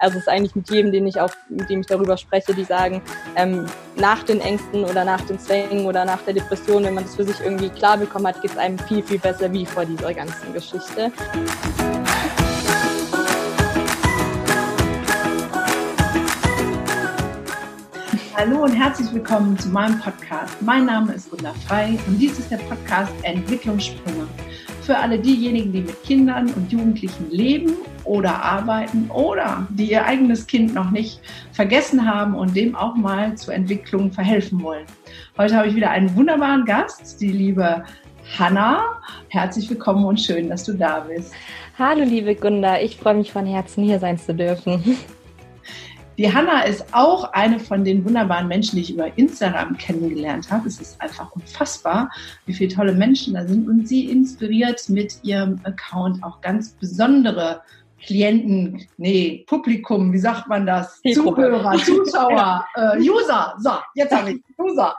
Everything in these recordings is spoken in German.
Also es ist eigentlich mit jedem, den ich auch, mit dem ich darüber spreche, die sagen, ähm, nach den Ängsten oder nach den Zwängen oder nach der Depression, wenn man das für sich irgendwie klar bekommen hat, geht es einem viel, viel besser wie vor dieser ganzen Geschichte. Hallo und herzlich willkommen zu meinem Podcast. Mein Name ist Gunda Frei und dies ist der Podcast Entwicklungssprünge. Für alle diejenigen, die mit Kindern und Jugendlichen leben oder arbeiten oder die ihr eigenes Kind noch nicht vergessen haben und dem auch mal zur Entwicklung verhelfen wollen. Heute habe ich wieder einen wunderbaren Gast, die liebe Hanna. Herzlich willkommen und schön, dass du da bist. Hallo liebe Gunda, ich freue mich von Herzen hier sein zu dürfen. Die Hanna ist auch eine von den wunderbaren Menschen, die ich über Instagram kennengelernt habe. Es ist einfach unfassbar, wie viele tolle Menschen da sind. Und sie inspiriert mit ihrem Account auch ganz besondere Klienten, nee, Publikum, wie sagt man das? Zuhörer, Zuschauer, äh, User. So, jetzt habe ich User.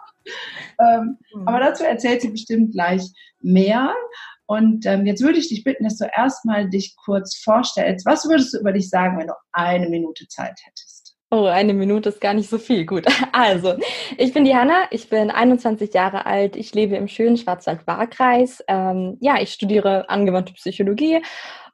Ähm, mhm. Aber dazu erzählt sie bestimmt gleich mehr. Und ähm, jetzt würde ich dich bitten, dass du erstmal dich kurz vorstellst. Was würdest du über dich sagen, wenn du eine Minute Zeit hättest? Oh, eine Minute ist gar nicht so viel. Gut. Also, ich bin die Hanna, ich bin 21 Jahre alt, ich lebe im schönen Schwarzwald-Baar-Kreis. Ähm, ja, ich studiere angewandte Psychologie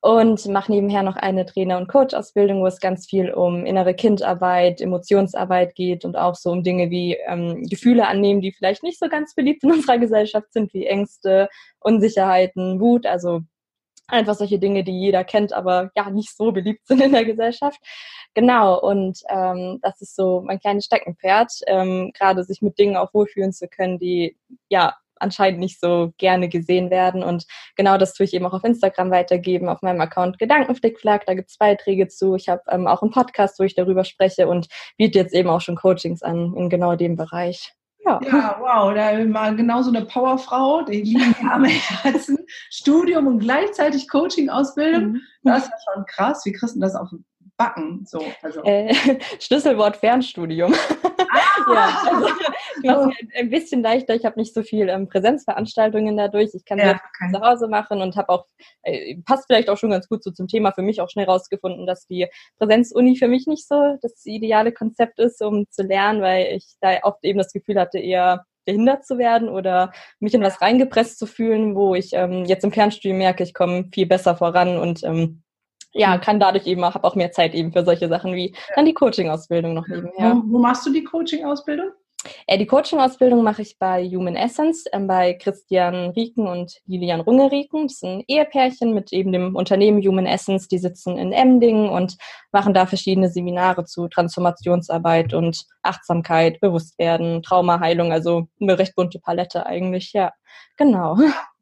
und mache nebenher noch eine Trainer- und Coach-Ausbildung, wo es ganz viel um innere Kindarbeit, Emotionsarbeit geht und auch so um Dinge wie ähm, Gefühle annehmen, die vielleicht nicht so ganz beliebt in unserer Gesellschaft sind, wie Ängste, Unsicherheiten, Wut, also einfach solche Dinge, die jeder kennt, aber ja nicht so beliebt sind in der Gesellschaft. Genau, und ähm, das ist so mein kleines Steckenpferd, ähm, gerade sich mit Dingen auch wohlfühlen zu können, die ja anscheinend nicht so gerne gesehen werden. Und genau das tue ich eben auch auf Instagram weitergeben, auf meinem Account Gedankenflickflack. Da gibt es Beiträge zu. Ich habe ähm, auch einen Podcast, wo ich darüber spreche und biete jetzt eben auch schon Coachings an in genau dem Bereich. Ja. ja, wow, da war genau so eine Powerfrau, die lieben am Herzen. Studium und gleichzeitig Coaching-Ausbildung. Mhm. Das ist ja schon krass. Wie kriegst du das auf Backen? So, also. Äh, Schlüsselwort Fernstudium. Ah. ja, also ich mache es ein bisschen leichter. Ich habe nicht so viel ähm, Präsenzveranstaltungen dadurch. Ich kann ja, okay. zu Hause machen und habe auch, äh, passt vielleicht auch schon ganz gut so zum Thema, für mich auch schnell rausgefunden, dass die Präsenzuni für mich nicht so das ideale Konzept ist, um zu lernen, weil ich da oft eben das Gefühl hatte, eher behindert zu werden oder mich in was reingepresst zu fühlen, wo ich ähm, jetzt im Fernstudium merke, ich komme viel besser voran und ähm, ja, kann dadurch eben auch, habe auch mehr Zeit eben für solche Sachen wie dann die Coaching-Ausbildung noch nebenher. Wo, wo machst du die Coaching-Ausbildung? Äh, die Coaching-Ausbildung mache ich bei Human Essence, äh, bei Christian Rieken und Lilian Runge-Rieken. Das ist ein Ehepärchen mit eben dem Unternehmen Human Essence. Die sitzen in Emding und machen da verschiedene Seminare zu Transformationsarbeit und Achtsamkeit, Bewusstwerden, Traumaheilung. Also eine recht bunte Palette eigentlich, ja. Genau.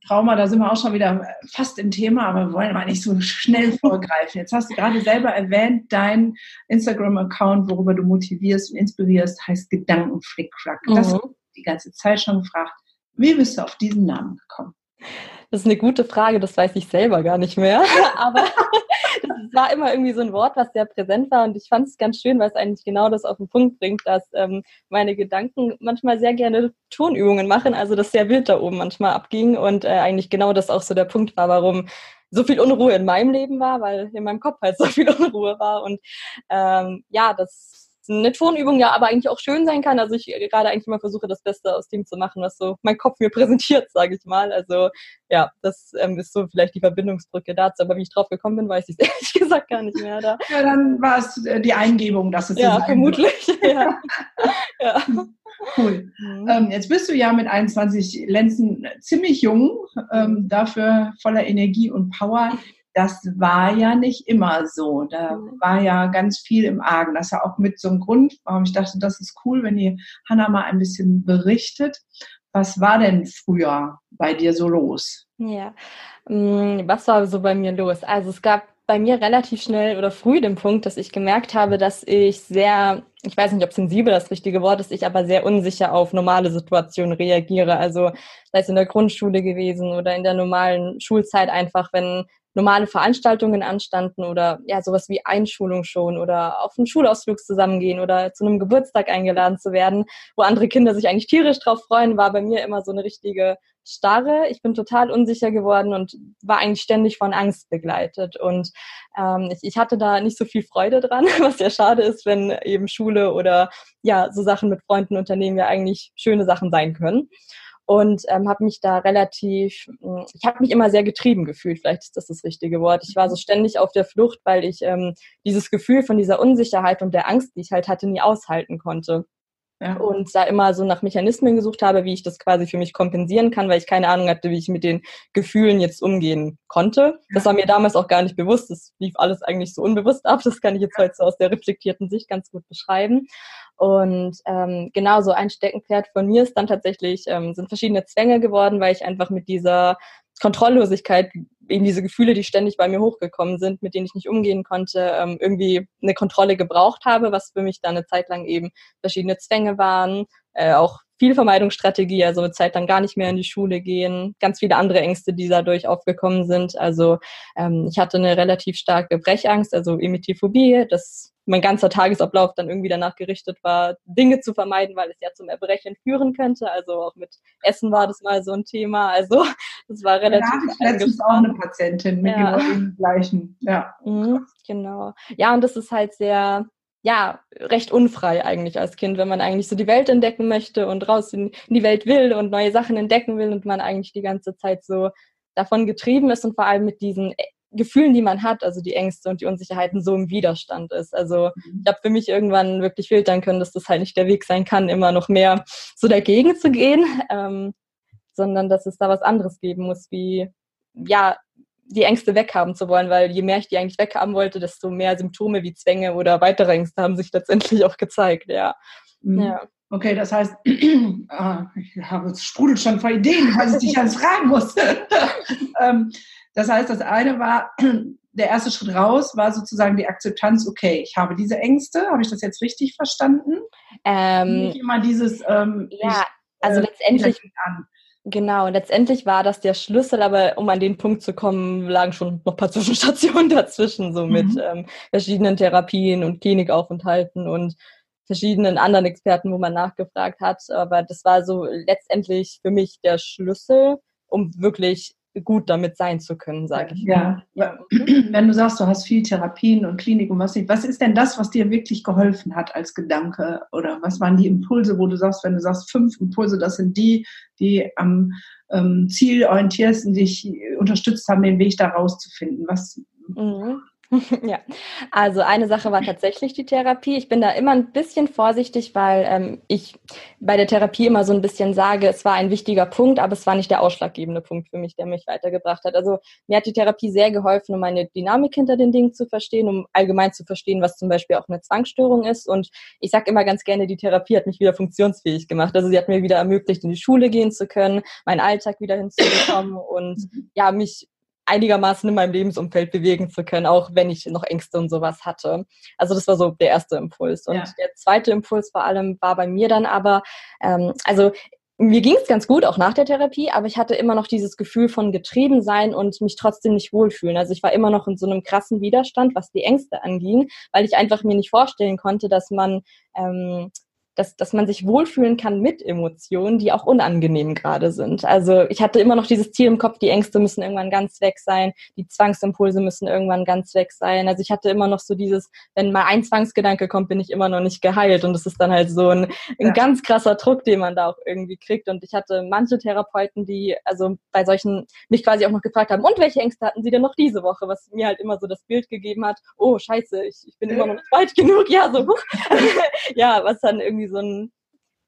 Trauma, da sind wir auch schon wieder fast im Thema, aber wir wollen mal nicht so schnell vorgreifen. Jetzt hast du gerade selber erwähnt, dein Instagram-Account, worüber du motivierst und inspirierst, heißt Gedankenflickflack. Mhm. Das die ganze Zeit schon gefragt. Wie bist du auf diesen Namen gekommen? Das ist eine gute Frage, das weiß ich selber gar nicht mehr. Aber es war immer irgendwie so ein Wort, was sehr präsent war und ich fand es ganz schön, weil es eigentlich genau das auf den Punkt bringt, dass ähm, meine Gedanken manchmal sehr gerne Tonübungen machen, also das sehr wild da oben manchmal abging und äh, eigentlich genau das auch so der Punkt war, warum so viel Unruhe in meinem Leben war, weil in meinem Kopf halt so viel Unruhe war und ähm, ja, das eine Tonübung ja aber eigentlich auch schön sein kann. Also ich gerade eigentlich immer versuche, das Beste aus dem zu machen, was so mein Kopf mir präsentiert, sage ich mal. Also ja, das ähm, ist so vielleicht die Verbindungsbrücke dazu. Aber wie ich drauf gekommen bin, weiß ich ehrlich gesagt gar nicht mehr. Da. Ja, dann war es äh, die Eingebung, dass es Ja, vermutlich. ja. ja. Cool. Mhm. Ähm, jetzt bist du ja mit 21 Lenzen ziemlich jung, ähm, dafür voller Energie und Power das war ja nicht immer so. Da mhm. war ja ganz viel im Argen. Das ist ja auch mit so einem Grund, warum ich dachte, das ist cool, wenn die Hanna mal ein bisschen berichtet. Was war denn früher bei dir so los? Ja, mm, was war so bei mir los? Also es gab bei mir relativ schnell oder früh den Punkt, dass ich gemerkt habe, dass ich sehr, ich weiß nicht, ob sensibel das richtige Wort ist, ich aber sehr unsicher auf normale Situationen reagiere. Also sei es in der Grundschule gewesen oder in der normalen Schulzeit einfach, wenn normale Veranstaltungen anstanden oder ja, sowas wie Einschulung schon oder auf einen Schulausflug zusammengehen oder zu einem Geburtstag eingeladen zu werden, wo andere Kinder sich eigentlich tierisch drauf freuen, war bei mir immer so eine richtige starre. Ich bin total unsicher geworden und war eigentlich ständig von Angst begleitet. Und ähm, ich, ich hatte da nicht so viel Freude dran, was ja schade ist, wenn eben Schule oder ja, so Sachen mit Freunden, Unternehmen ja eigentlich schöne Sachen sein können und ähm, habe mich da relativ, hm, ich habe mich immer sehr getrieben gefühlt, vielleicht ist das das richtige Wort. Ich war so ständig auf der Flucht, weil ich ähm, dieses Gefühl von dieser Unsicherheit und der Angst, die ich halt hatte, nie aushalten konnte. Ja. Und da immer so nach Mechanismen gesucht habe, wie ich das quasi für mich kompensieren kann, weil ich keine Ahnung hatte, wie ich mit den Gefühlen jetzt umgehen konnte. Das war mir damals auch gar nicht bewusst. Das lief alles eigentlich so unbewusst ab. Das kann ich jetzt heute so aus der reflektierten Sicht ganz gut beschreiben. Und ähm, genau so ein Steckenpferd von mir ist dann tatsächlich, ähm, sind verschiedene Zwänge geworden, weil ich einfach mit dieser Kontrolllosigkeit, eben diese Gefühle, die ständig bei mir hochgekommen sind, mit denen ich nicht umgehen konnte, ähm, irgendwie eine Kontrolle gebraucht habe, was für mich dann eine Zeit lang eben verschiedene Zwänge waren, äh, auch viel Vermeidungsstrategie, also eine Zeit lang gar nicht mehr in die Schule gehen, ganz viele andere Ängste, die dadurch aufgekommen sind. Also ähm, ich hatte eine relativ starke Brechangst, also Emetiophobie, das mein ganzer Tagesablauf dann irgendwie danach gerichtet war, Dinge zu vermeiden, weil es ja zum Erbrechen führen könnte. Also auch mit Essen war das mal so ein Thema. Also das war relativ. Da hatte ich letztens auch eine Patientin mit ja. genau dem gleichen. Ja. Mhm, genau. Ja, und das ist halt sehr, ja, recht unfrei eigentlich als Kind, wenn man eigentlich so die Welt entdecken möchte und raus in, in die Welt will und neue Sachen entdecken will und man eigentlich die ganze Zeit so davon getrieben ist und vor allem mit diesen Gefühlen, die man hat, also die Ängste und die Unsicherheiten, so im Widerstand ist. Also mhm. ich habe für mich irgendwann wirklich filtern können, dass das halt nicht der Weg sein kann, immer noch mehr so dagegen zu gehen, ähm, sondern dass es da was anderes geben muss, wie ja die Ängste weghaben zu wollen, weil je mehr ich die eigentlich weghaben wollte, desto mehr Symptome wie Zwänge oder weitere Ängste haben sich letztendlich auch gezeigt. Ja. Mhm. ja. Okay, das heißt, ah, ich habe es sprudelt schon vor Ideen, was ich dich alles fragen muss. ähm, das heißt, das eine war, der erste Schritt raus war sozusagen die Akzeptanz, okay, ich habe diese Ängste, habe ich das jetzt richtig verstanden? Ähm, Nicht immer dieses, ähm, ja, ich, also äh, letztendlich, genau, letztendlich war das der Schlüssel, aber um an den Punkt zu kommen, lagen schon noch ein paar Zwischenstationen dazwischen, so mit mhm. ähm, verschiedenen Therapien und Klinikaufenthalten und verschiedenen anderen Experten, wo man nachgefragt hat. Aber das war so letztendlich für mich der Schlüssel, um wirklich gut damit sein zu können, sage ich. Ja. ja. Wenn du sagst, du hast viel Therapien und Klinik und was nicht, was ist denn das, was dir wirklich geholfen hat als Gedanke? Oder was waren die Impulse, wo du sagst, wenn du sagst, fünf Impulse, das sind die, die am ähm, Ziel orientiersten dich unterstützt haben, den Weg da rauszufinden? Was, mhm. Ja, also eine Sache war tatsächlich die Therapie. Ich bin da immer ein bisschen vorsichtig, weil ähm, ich bei der Therapie immer so ein bisschen sage, es war ein wichtiger Punkt, aber es war nicht der ausschlaggebende Punkt für mich, der mich weitergebracht hat. Also mir hat die Therapie sehr geholfen, um meine Dynamik hinter den Dingen zu verstehen, um allgemein zu verstehen, was zum Beispiel auch eine Zwangsstörung ist. Und ich sage immer ganz gerne, die Therapie hat mich wieder funktionsfähig gemacht. Also sie hat mir wieder ermöglicht, in die Schule gehen zu können, meinen Alltag wieder hinzubekommen und mhm. ja, mich einigermaßen in meinem Lebensumfeld bewegen zu können, auch wenn ich noch Ängste und sowas hatte. Also das war so der erste Impuls. Und ja. der zweite Impuls vor allem war bei mir dann aber, ähm, also mir ging es ganz gut, auch nach der Therapie, aber ich hatte immer noch dieses Gefühl von getrieben sein und mich trotzdem nicht wohlfühlen. Also ich war immer noch in so einem krassen Widerstand, was die Ängste anging, weil ich einfach mir nicht vorstellen konnte, dass man ähm, dass, dass man sich wohlfühlen kann mit Emotionen, die auch unangenehm gerade sind. Also ich hatte immer noch dieses Ziel im Kopf, die Ängste müssen irgendwann ganz weg sein, die Zwangsimpulse müssen irgendwann ganz weg sein. Also ich hatte immer noch so dieses, wenn mal ein Zwangsgedanke kommt, bin ich immer noch nicht geheilt. Und das ist dann halt so ein, ein ja. ganz krasser Druck, den man da auch irgendwie kriegt. Und ich hatte manche Therapeuten, die also bei solchen mich quasi auch noch gefragt haben, und welche Ängste hatten sie denn noch diese Woche? Was mir halt immer so das Bild gegeben hat, oh scheiße, ich, ich bin immer noch nicht weit genug. Ja, so, ja, was dann irgendwie irgendwie so ein,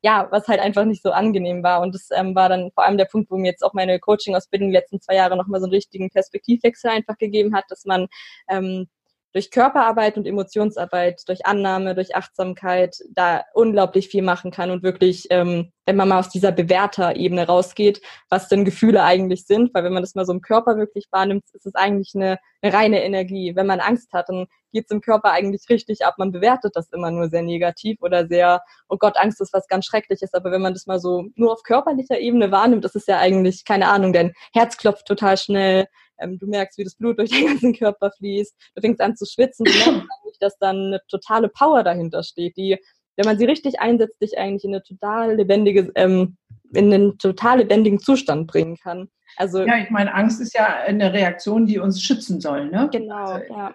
ja, was halt einfach nicht so angenehm war. Und das ähm, war dann vor allem der Punkt, wo mir jetzt auch meine Coaching-Ausbildung die letzten zwei Jahre nochmal so einen richtigen Perspektivwechsel einfach gegeben hat, dass man ähm, durch Körperarbeit und Emotionsarbeit, durch Annahme, durch Achtsamkeit da unglaublich viel machen kann und wirklich, ähm, wenn man mal aus dieser Bewerter-Ebene rausgeht, was denn Gefühle eigentlich sind, weil wenn man das mal so im Körper wirklich wahrnimmt, ist es eigentlich eine, eine reine Energie. Wenn man Angst hat, dann geht es im Körper eigentlich richtig ab. Man bewertet das immer nur sehr negativ oder sehr, oh Gott, Angst ist was ganz Schreckliches. Aber wenn man das mal so nur auf körperlicher Ebene wahrnimmt, das ist ja eigentlich, keine Ahnung, dein Herz klopft total schnell, ähm, du merkst, wie das Blut durch den ganzen Körper fließt, du fängst an zu schwitzen, du merkst eigentlich, dass dann eine totale Power dahinter steht, die, wenn man sie richtig einsetzt, dich eigentlich in eine total lebendige ähm, in einen total lebendigen Zustand bringen kann. Also ja, ich meine, Angst ist ja eine Reaktion, die uns schützen soll, ne? Genau, also, ja.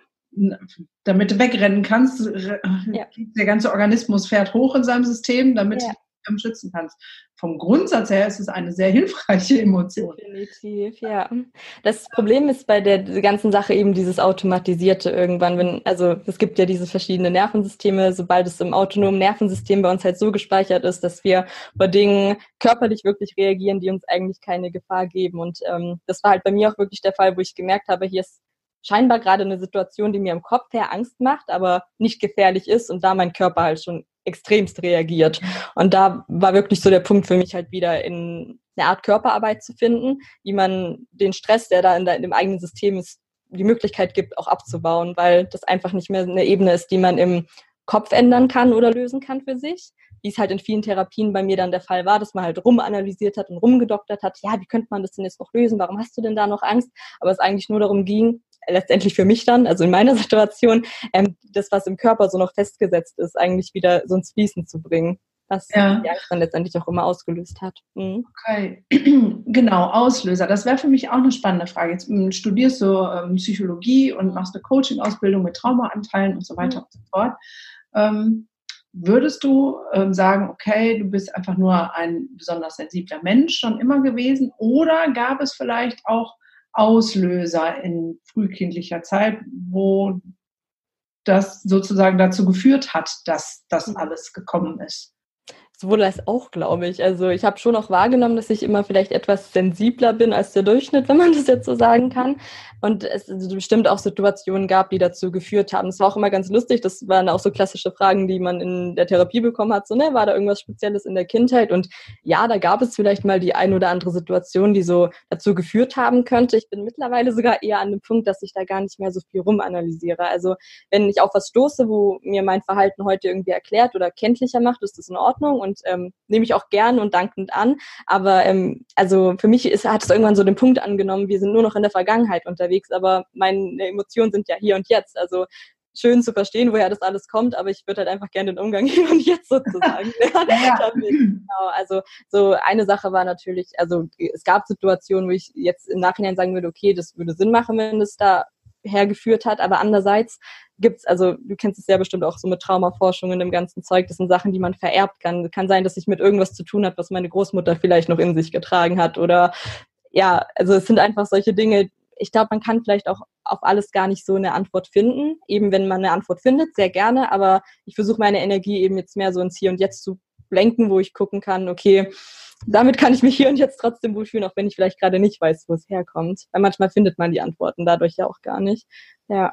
Damit du wegrennen kannst, ja. der ganze Organismus fährt hoch in seinem System, damit ja schützen kannst. Vom Grundsatz her ist es eine sehr hilfreiche Emotion. Definitiv, ja. Das Problem ist bei der ganzen Sache eben dieses Automatisierte irgendwann, wenn, also es gibt ja diese verschiedenen Nervensysteme, sobald es im autonomen Nervensystem bei uns halt so gespeichert ist, dass wir bei Dingen körperlich wirklich reagieren, die uns eigentlich keine Gefahr geben. Und ähm, das war halt bei mir auch wirklich der Fall, wo ich gemerkt habe, hier ist scheinbar gerade eine Situation, die mir im Kopf her Angst macht, aber nicht gefährlich ist und da mein Körper halt schon extremst reagiert. Und da war wirklich so der Punkt für mich halt wieder in eine Art Körperarbeit zu finden, wie man den Stress, der da in, der, in dem eigenen System ist, die Möglichkeit gibt, auch abzubauen, weil das einfach nicht mehr eine Ebene ist, die man im Kopf ändern kann oder lösen kann für sich. Wie es halt in vielen Therapien bei mir dann der Fall war, dass man halt rumanalysiert hat und rumgedoktert hat, ja, wie könnte man das denn jetzt noch lösen? Warum hast du denn da noch Angst? Aber es eigentlich nur darum ging, letztendlich für mich dann, also in meiner Situation, ähm, das, was im Körper so noch festgesetzt ist, eigentlich wieder so ins Fließen zu bringen. Was ja. die Angst dann letztendlich auch immer ausgelöst hat. Mhm. Okay, genau, Auslöser. Das wäre für mich auch eine spannende Frage. Jetzt ähm, studierst du ähm, Psychologie und machst eine Coaching-Ausbildung mit Traumaanteilen und so weiter mhm. und so fort. Ähm, würdest du ähm, sagen, okay, du bist einfach nur ein besonders sensibler Mensch schon immer gewesen? Oder gab es vielleicht auch Auslöser in frühkindlicher Zeit, wo das sozusagen dazu geführt hat, dass das mhm. alles gekommen ist sowohl als auch, glaube ich. Also ich habe schon auch wahrgenommen, dass ich immer vielleicht etwas sensibler bin als der Durchschnitt, wenn man das jetzt so sagen kann. Und es bestimmt auch Situationen gab, die dazu geführt haben. Es war auch immer ganz lustig. Das waren auch so klassische Fragen, die man in der Therapie bekommen hat. So, ne, war da irgendwas Spezielles in der Kindheit? Und ja, da gab es vielleicht mal die ein oder andere Situation, die so dazu geführt haben könnte. Ich bin mittlerweile sogar eher an dem Punkt, dass ich da gar nicht mehr so viel rumanalysiere. Also wenn ich auf was stoße, wo mir mein Verhalten heute irgendwie erklärt oder kenntlicher macht, ist das in Ordnung und ähm, nehme ich auch gern und dankend an. Aber ähm, also für mich ist, hat es irgendwann so den Punkt angenommen, wir sind nur noch in der Vergangenheit unterwegs aber meine Emotionen sind ja hier und jetzt. Also schön zu verstehen, woher das alles kommt, aber ich würde halt einfach gerne den Umgang hier und jetzt sozusagen ja. genau, also so eine Sache war natürlich, also es gab Situationen, wo ich jetzt im Nachhinein sagen würde, okay, das würde Sinn machen, wenn es da hergeführt hat, aber andererseits gibt's, also du kennst es ja bestimmt auch so mit Traumaforschung und dem ganzen Zeug, das sind Sachen, die man vererbt kann. Kann sein, dass ich mit irgendwas zu tun hat, was meine Großmutter vielleicht noch in sich getragen hat oder ja, also es sind einfach solche Dinge, ich glaube, man kann vielleicht auch auf alles gar nicht so eine Antwort finden. Eben wenn man eine Antwort findet, sehr gerne, aber ich versuche meine Energie eben jetzt mehr so ins Hier und Jetzt zu lenken, wo ich gucken kann, okay, damit kann ich mich hier und jetzt trotzdem wohlfühlen, auch wenn ich vielleicht gerade nicht weiß, wo es herkommt. Weil manchmal findet man die Antworten dadurch ja auch gar nicht. Ja.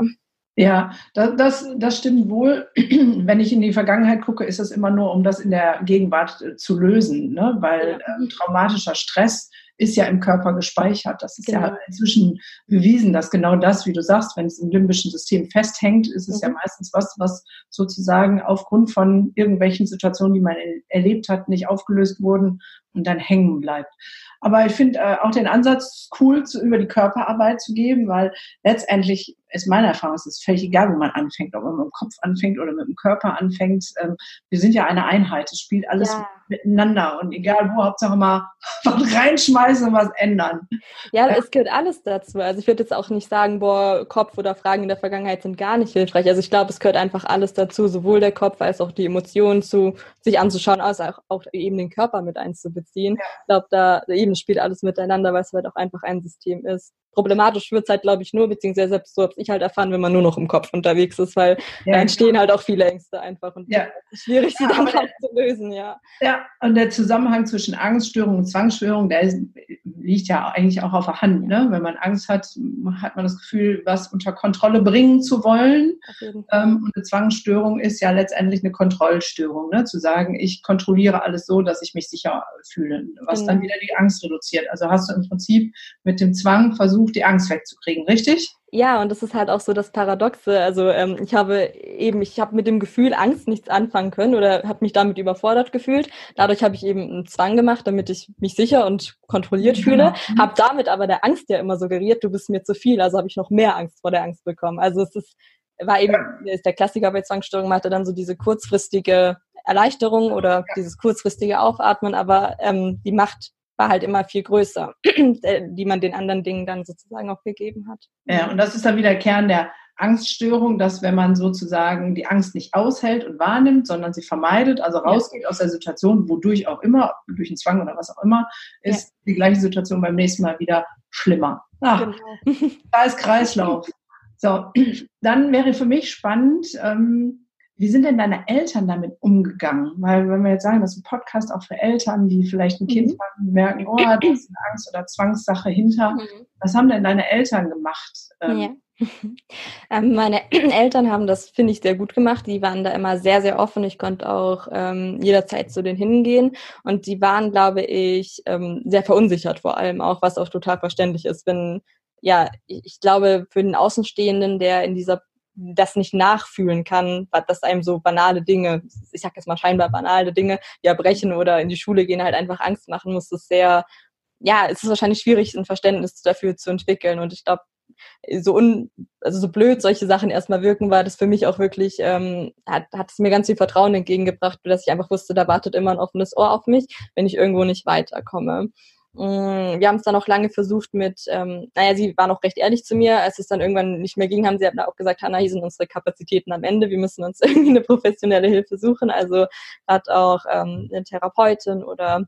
Ja, das, das, das stimmt wohl. Wenn ich in die Vergangenheit gucke, ist es immer nur, um das in der Gegenwart zu lösen, ne? weil ähm, traumatischer Stress ist ja im Körper gespeichert. Das ist genau. ja inzwischen bewiesen, dass genau das, wie du sagst, wenn es im limbischen System festhängt, ist es mhm. ja meistens was, was sozusagen aufgrund von irgendwelchen Situationen, die man erlebt hat, nicht aufgelöst wurden und dann hängen bleibt. Aber ich finde äh, auch den Ansatz cool, zu, über die Körperarbeit zu geben, weil letztendlich ist meine Erfahrung, es ist völlig egal, wo man anfängt, ob man mit dem Kopf anfängt oder mit dem Körper anfängt. Ähm, wir sind ja eine Einheit, es spielt alles ja. miteinander und egal wo, Hauptsache mal was reinschmeißen und was ändern. Ja, ja, es gehört alles dazu. Also ich würde jetzt auch nicht sagen, boah, Kopf oder Fragen in der Vergangenheit sind gar nicht hilfreich. Also ich glaube, es gehört einfach alles dazu, sowohl der Kopf als auch die Emotionen zu sich anzuschauen, als auch, auch eben den Körper mit einzubeziehen. Ja. Ich glaube, da eben spielt alles miteinander, weil es halt auch einfach ein System ist. Problematisch wird es halt, glaube ich, nur, beziehungsweise selbst so habe ich halt erfahren, wenn man nur noch im Kopf unterwegs ist, weil ja, da entstehen genau. halt auch viele Ängste einfach und ja. schwierig, sie dann auch zu lösen, ja. Ja, und der Zusammenhang zwischen Angststörung und Zwangsstörung, der ist, liegt ja eigentlich auch auf der Hand. Ne? Wenn man Angst hat, hat man das Gefühl, was unter Kontrolle bringen zu wollen. Ähm, und eine Zwangsstörung ist ja letztendlich eine Kontrollstörung, ne? zu sagen, ich kontrolliere alles so, dass ich mich sicher fühle, was genau. dann wieder die Angst reduziert. Also hast du im Prinzip mit dem Zwang versucht, die Angst wegzukriegen, richtig? Ja, und das ist halt auch so das Paradoxe. Also ähm, ich habe eben, ich habe mit dem Gefühl Angst nichts anfangen können oder habe mich damit überfordert gefühlt. Dadurch habe ich eben einen Zwang gemacht, damit ich mich sicher und kontrolliert fühle. Mhm. Habe damit aber der Angst ja immer suggeriert, du bist mir zu viel. Also habe ich noch mehr Angst vor der Angst bekommen. Also es ist war eben, ist der Klassiker bei Zwangsstörung, man hatte dann so diese kurzfristige Erleichterung oder dieses kurzfristige Aufatmen, aber ähm, die Macht war halt immer viel größer, die man den anderen Dingen dann sozusagen auch gegeben hat. Ja, und das ist dann wieder Kern der Angststörung, dass wenn man sozusagen die Angst nicht aushält und wahrnimmt, sondern sie vermeidet, also rausgeht ja. aus der Situation, wodurch auch immer, durch einen Zwang oder was auch immer, ist ja. die gleiche Situation beim nächsten Mal wieder schlimmer. Ach, genau. da ist Kreislauf. So, dann wäre für mich spannend, ähm, wie sind denn deine Eltern damit umgegangen? Weil wenn wir jetzt sagen, das ist ein Podcast auch für Eltern, die vielleicht ein Kind mhm. haben, merken, oh, da ist eine Angst oder Zwangssache hinter. Mhm. Was haben denn deine Eltern gemacht? Ähm, ja. Ähm, meine Eltern haben das, finde ich, sehr gut gemacht. Die waren da immer sehr, sehr offen. Ich konnte auch ähm, jederzeit zu denen hingehen. Und die waren, glaube ich, ähm, sehr verunsichert vor allem auch, was auch total verständlich ist, wenn, ja, ich, ich glaube, für den Außenstehenden, der in dieser das nicht nachfühlen kann, dass einem so banale Dinge, ich sag jetzt mal scheinbar banale Dinge, wie erbrechen oder in die Schule gehen, halt einfach Angst machen muss, ist sehr, ja, es ist wahrscheinlich schwierig, ein Verständnis dafür zu entwickeln. Und ich glaube, so un, also so blöd solche Sachen erstmal wirken, war das für mich auch wirklich, ähm, hat, hat es mir ganz viel Vertrauen entgegengebracht, dass ich einfach wusste, da wartet immer ein offenes Ohr auf mich, wenn ich irgendwo nicht weiterkomme. Mm, wir haben es dann auch lange versucht mit, ähm, naja, sie war noch recht ehrlich zu mir, als es dann irgendwann nicht mehr ging, haben sie auch gesagt, Hanna, hier sind unsere Kapazitäten am Ende, wir müssen uns irgendwie eine professionelle Hilfe suchen, also hat auch ähm, eine Therapeutin oder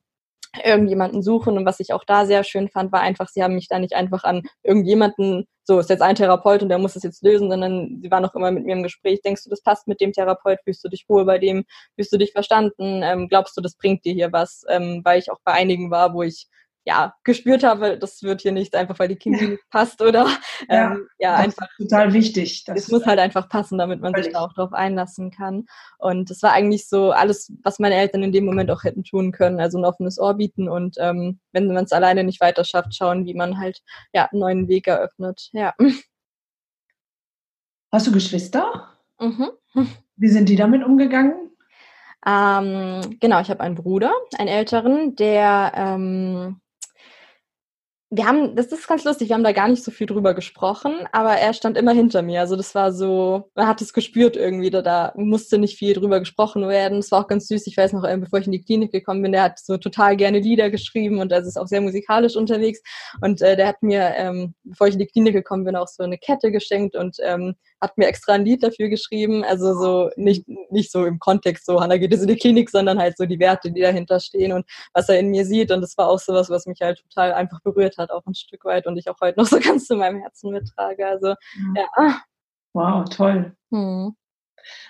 irgendjemanden suchen. Und was ich auch da sehr schön fand, war einfach, sie haben mich da nicht einfach an irgendjemanden, so ist jetzt ein Therapeut und der muss es jetzt lösen, sondern sie waren auch immer mit mir im Gespräch. Denkst du, das passt mit dem Therapeut? Fühlst du dich wohl bei dem? Fühlst du dich verstanden? Ähm, glaubst du, das bringt dir hier was? Ähm, weil ich auch bei einigen war, wo ich ja, gespürt habe, das wird hier nicht einfach, weil die Chemie ja. nicht passt oder ja, ähm, ja einfach. total wichtig. es muss halt einfach passen, damit man sich da auch drauf einlassen kann. Und das war eigentlich so alles, was meine Eltern in dem Moment auch hätten tun können. Also ein offenes Ohr bieten und ähm, wenn man es alleine nicht weiter schafft, schauen, wie man halt ja einen neuen Weg eröffnet. Ja. Hast du Geschwister? Mhm. Wie sind die damit umgegangen? Ähm, genau, ich habe einen Bruder, einen älteren, der ähm, wir haben, das ist ganz lustig, wir haben da gar nicht so viel drüber gesprochen, aber er stand immer hinter mir. Also das war so, man hat es gespürt irgendwie, da, da musste nicht viel drüber gesprochen werden. Es war auch ganz süß, ich weiß noch, ähm, bevor ich in die Klinik gekommen bin, der hat so total gerne Lieder geschrieben und er ist auch sehr musikalisch unterwegs. Und äh, der hat mir, ähm, bevor ich in die Klinik gekommen bin, auch so eine Kette geschenkt und ähm, hat mir extra ein Lied dafür geschrieben. Also so nicht, nicht so im Kontext, so Hanna geht jetzt in die Klinik, sondern halt so die Werte, die dahinter stehen und was er in mir sieht. Und das war auch sowas, was mich halt total einfach berührt hat, auch ein Stück weit und ich auch heute noch so ganz zu meinem Herzen mittrage. Also ja. Wow, toll. Hm.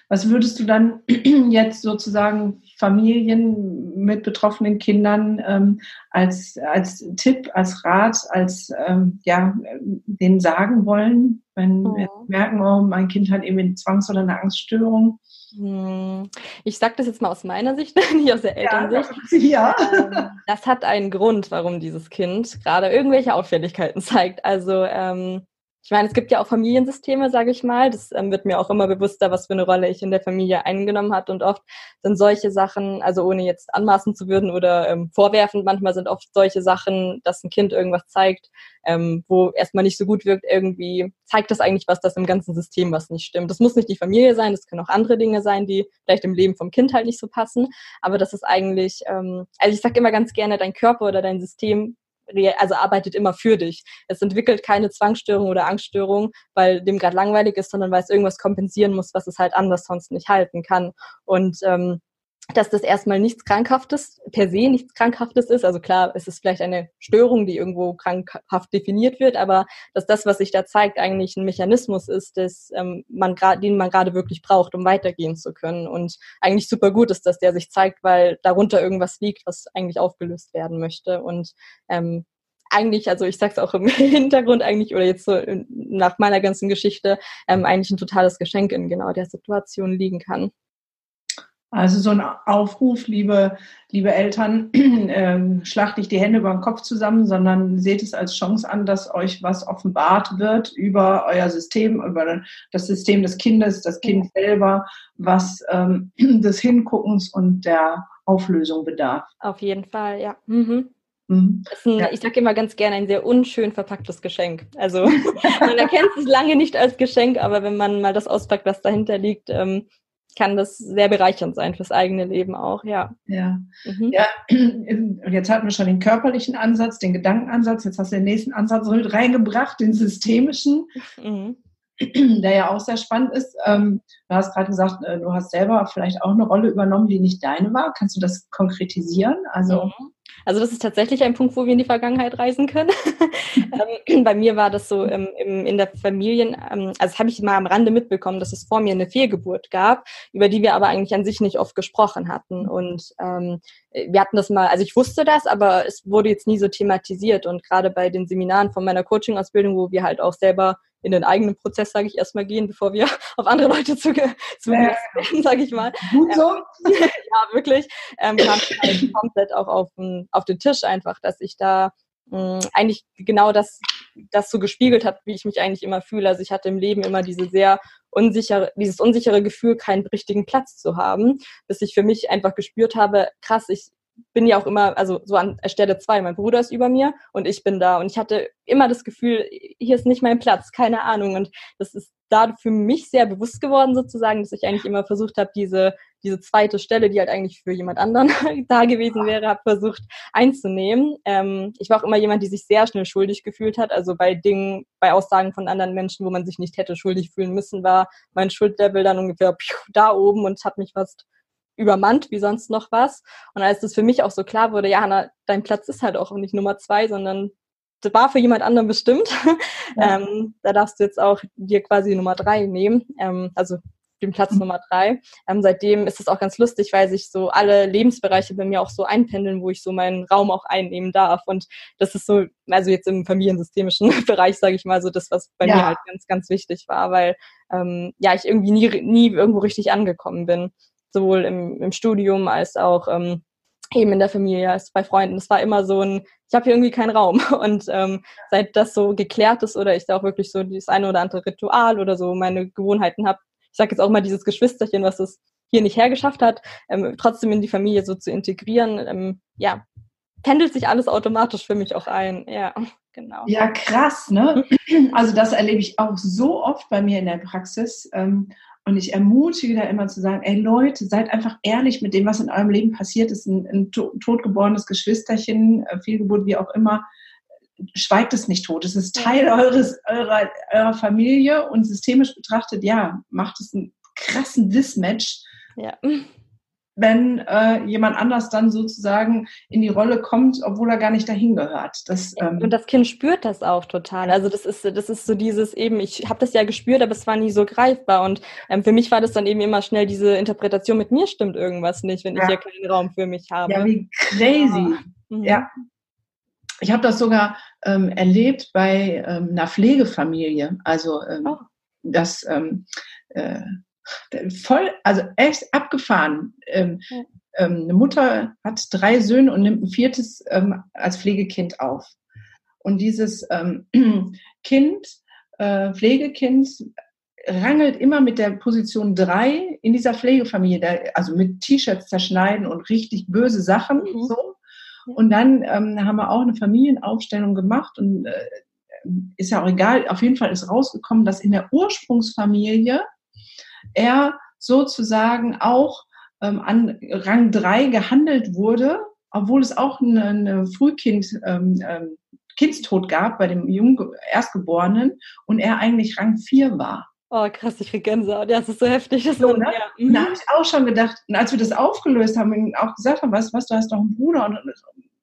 Was würdest du dann jetzt sozusagen Familien mit betroffenen Kindern ähm, als, als Tipp, als Rat, als ähm, ja, denen sagen wollen, wenn oh. wir merken, oh, mein Kind hat eben eine Zwangs- oder eine Angststörung? Hm. Ich sage das jetzt mal aus meiner Sicht, nicht aus der Elternsicht. Ja. Ähm, das hat einen Grund, warum dieses Kind gerade irgendwelche Auffälligkeiten zeigt. Also ähm, ich meine, es gibt ja auch Familiensysteme, sage ich mal. Das ähm, wird mir auch immer bewusster, was für eine Rolle ich in der Familie eingenommen hat. Und oft sind solche Sachen, also ohne jetzt anmaßen zu würden oder ähm, vorwerfend, manchmal sind oft solche Sachen, dass ein Kind irgendwas zeigt, ähm, wo erstmal nicht so gut wirkt, irgendwie zeigt das eigentlich was, das im ganzen System was nicht stimmt. Das muss nicht die Familie sein, das können auch andere Dinge sein, die vielleicht im Leben vom Kind halt nicht so passen. Aber das ist eigentlich, ähm, also ich sage immer ganz gerne, dein Körper oder dein System also arbeitet immer für dich. Es entwickelt keine Zwangsstörung oder Angststörung, weil dem gerade langweilig ist, sondern weil es irgendwas kompensieren muss, was es halt anders sonst nicht halten kann. Und ähm, dass das erstmal nichts Krankhaftes, per se nichts Krankhaftes ist. Also klar, es ist vielleicht eine Störung, die irgendwo krankhaft definiert wird, aber dass das, was sich da zeigt, eigentlich ein Mechanismus ist, des, ähm, man den man gerade wirklich braucht, um weitergehen zu können. Und eigentlich super gut ist, dass der sich zeigt, weil darunter irgendwas liegt, was eigentlich aufgelöst werden möchte. Und ähm, eigentlich, also ich sag's auch im Hintergrund eigentlich oder jetzt so nach meiner ganzen Geschichte, ähm, eigentlich ein totales Geschenk in genau der Situation liegen kann. Also so ein Aufruf, liebe, liebe Eltern, äh, schlagt nicht die Hände über den Kopf zusammen, sondern seht es als Chance an, dass euch was offenbart wird über euer System, über das System des Kindes, das Kind selber, was ähm, des Hinguckens und der Auflösung bedarf. Auf jeden Fall, ja. Mhm. mhm. Ein, ja. Ich sage immer ganz gerne ein sehr unschön verpacktes Geschenk. Also man erkennt es lange nicht als Geschenk, aber wenn man mal das auspackt, was dahinter liegt, ähm, kann das sehr bereichernd sein fürs eigene Leben auch, ja. Ja. Mhm. ja. Und jetzt hatten wir schon den körperlichen Ansatz, den Gedankenansatz, jetzt hast du den nächsten Ansatz mit reingebracht, den systemischen. Mhm. der ja auch sehr spannend ist. Ähm, du hast gerade gesagt, äh, du hast selber vielleicht auch eine Rolle übernommen, die nicht deine war. Kannst du das konkretisieren? Also mhm. Also das ist tatsächlich ein Punkt, wo wir in die Vergangenheit reisen können. ähm, bei mir war das so ähm, im, in der Familien, ähm, also das habe ich mal am Rande mitbekommen, dass es vor mir eine Fehlgeburt gab, über die wir aber eigentlich an sich nicht oft gesprochen hatten. Und ähm, wir hatten das mal, also ich wusste das, aber es wurde jetzt nie so thematisiert. Und gerade bei den Seminaren von meiner Coaching-Ausbildung, wo wir halt auch selber in den eigenen Prozess, sage ich erstmal, gehen, bevor wir auf andere Leute zuge zugehen, äh, sage ich mal. Gut so. Ähm, ja, wirklich. Ähm, kam halt komplett auch auf den, auf den Tisch einfach, dass ich da mh, mm, eigentlich genau das, das so gespiegelt hat, wie ich mich eigentlich immer fühle. Also ich hatte im Leben immer diese sehr unsichere, dieses unsichere Gefühl, keinen richtigen Platz zu haben, bis ich für mich einfach gespürt habe, krass, ich, bin ja auch immer, also so an Stelle zwei, mein Bruder ist über mir und ich bin da. Und ich hatte immer das Gefühl, hier ist nicht mein Platz, keine Ahnung. Und das ist da für mich sehr bewusst geworden sozusagen, dass ich eigentlich immer versucht habe, diese, diese zweite Stelle, die halt eigentlich für jemand anderen da gewesen wäre, habe versucht einzunehmen. Ähm, ich war auch immer jemand, die sich sehr schnell schuldig gefühlt hat. Also bei Dingen, bei Aussagen von anderen Menschen, wo man sich nicht hätte schuldig fühlen müssen, war mein Schuldlevel dann ungefähr da oben und hat mich fast übermannt wie sonst noch was. Und als das für mich auch so klar wurde, ja, Hanna, dein Platz ist halt auch nicht Nummer zwei, sondern das war für jemand anderen bestimmt. Ja. ähm, da darfst du jetzt auch dir quasi Nummer drei nehmen, ähm, also den Platz mhm. Nummer drei. Ähm, seitdem ist es auch ganz lustig, weil sich so alle Lebensbereiche bei mir auch so einpendeln, wo ich so meinen Raum auch einnehmen darf. Und das ist so, also jetzt im familiensystemischen Bereich, sage ich mal, so das, was bei ja. mir halt ganz, ganz wichtig war, weil ähm, ja ich irgendwie nie, nie irgendwo richtig angekommen bin sowohl im, im Studium als auch ähm, eben in der Familie, als bei Freunden. Es war immer so ein, ich habe hier irgendwie keinen Raum. Und ähm, seit das so geklärt ist oder ich da auch wirklich so das eine oder andere Ritual oder so meine Gewohnheiten habe, ich sage jetzt auch mal dieses Geschwisterchen, was es hier nicht hergeschafft hat, ähm, trotzdem in die Familie so zu integrieren, ähm, ja, pendelt sich alles automatisch für mich auch ein. Ja, genau. Ja, krass, ne? Also das erlebe ich auch so oft bei mir in der Praxis. Ähm, und ich ermutige da immer zu sagen, ey Leute, seid einfach ehrlich mit dem, was in eurem Leben passiert ist. Ein, ein totgeborenes Geschwisterchen, äh, Fehlgeburt, wie auch immer, schweigt es nicht tot. Es ist Teil eures, eurer, eurer Familie und systemisch betrachtet, ja, macht es einen krassen Dismatch. Ja wenn äh, jemand anders dann sozusagen in die Rolle kommt, obwohl er gar nicht dahin gehört. Das, ähm und das Kind spürt das auch total. Also das ist, das ist so dieses eben, ich habe das ja gespürt, aber es war nie so greifbar. Und ähm, für mich war das dann eben immer schnell diese Interpretation, mit mir stimmt irgendwas nicht, wenn ja. ich hier keinen Raum für mich habe. Ja, wie crazy. Ja. Mhm. ja. Ich habe das sogar ähm, erlebt bei ähm, einer Pflegefamilie. Also ähm, oh. das ähm, äh, voll, also echt abgefahren. Ähm, ja. ähm, eine Mutter hat drei Söhne und nimmt ein viertes ähm, als Pflegekind auf. Und dieses ähm, Kind, äh, Pflegekind, rangelt immer mit der Position drei in dieser Pflegefamilie, der, also mit T-Shirts zerschneiden und richtig böse Sachen mhm. so. Und dann ähm, haben wir auch eine Familienaufstellung gemacht und äh, ist ja auch egal, auf jeden Fall ist rausgekommen, dass in der Ursprungsfamilie er sozusagen auch ähm, an Rang 3 gehandelt wurde, obwohl es auch eine, eine Frühkind, ähm, ähm, Kindstod gab bei dem jungen Erstgeborenen und er eigentlich Rang 4 war. Oh, krass, ich krieg Gänsehaut. Ja, das ist so heftig. Das so, ne? ja. mhm. Da habe ich auch schon gedacht, als wir das aufgelöst haben und auch gesagt haben, weißt du was, du hast doch einen Bruder und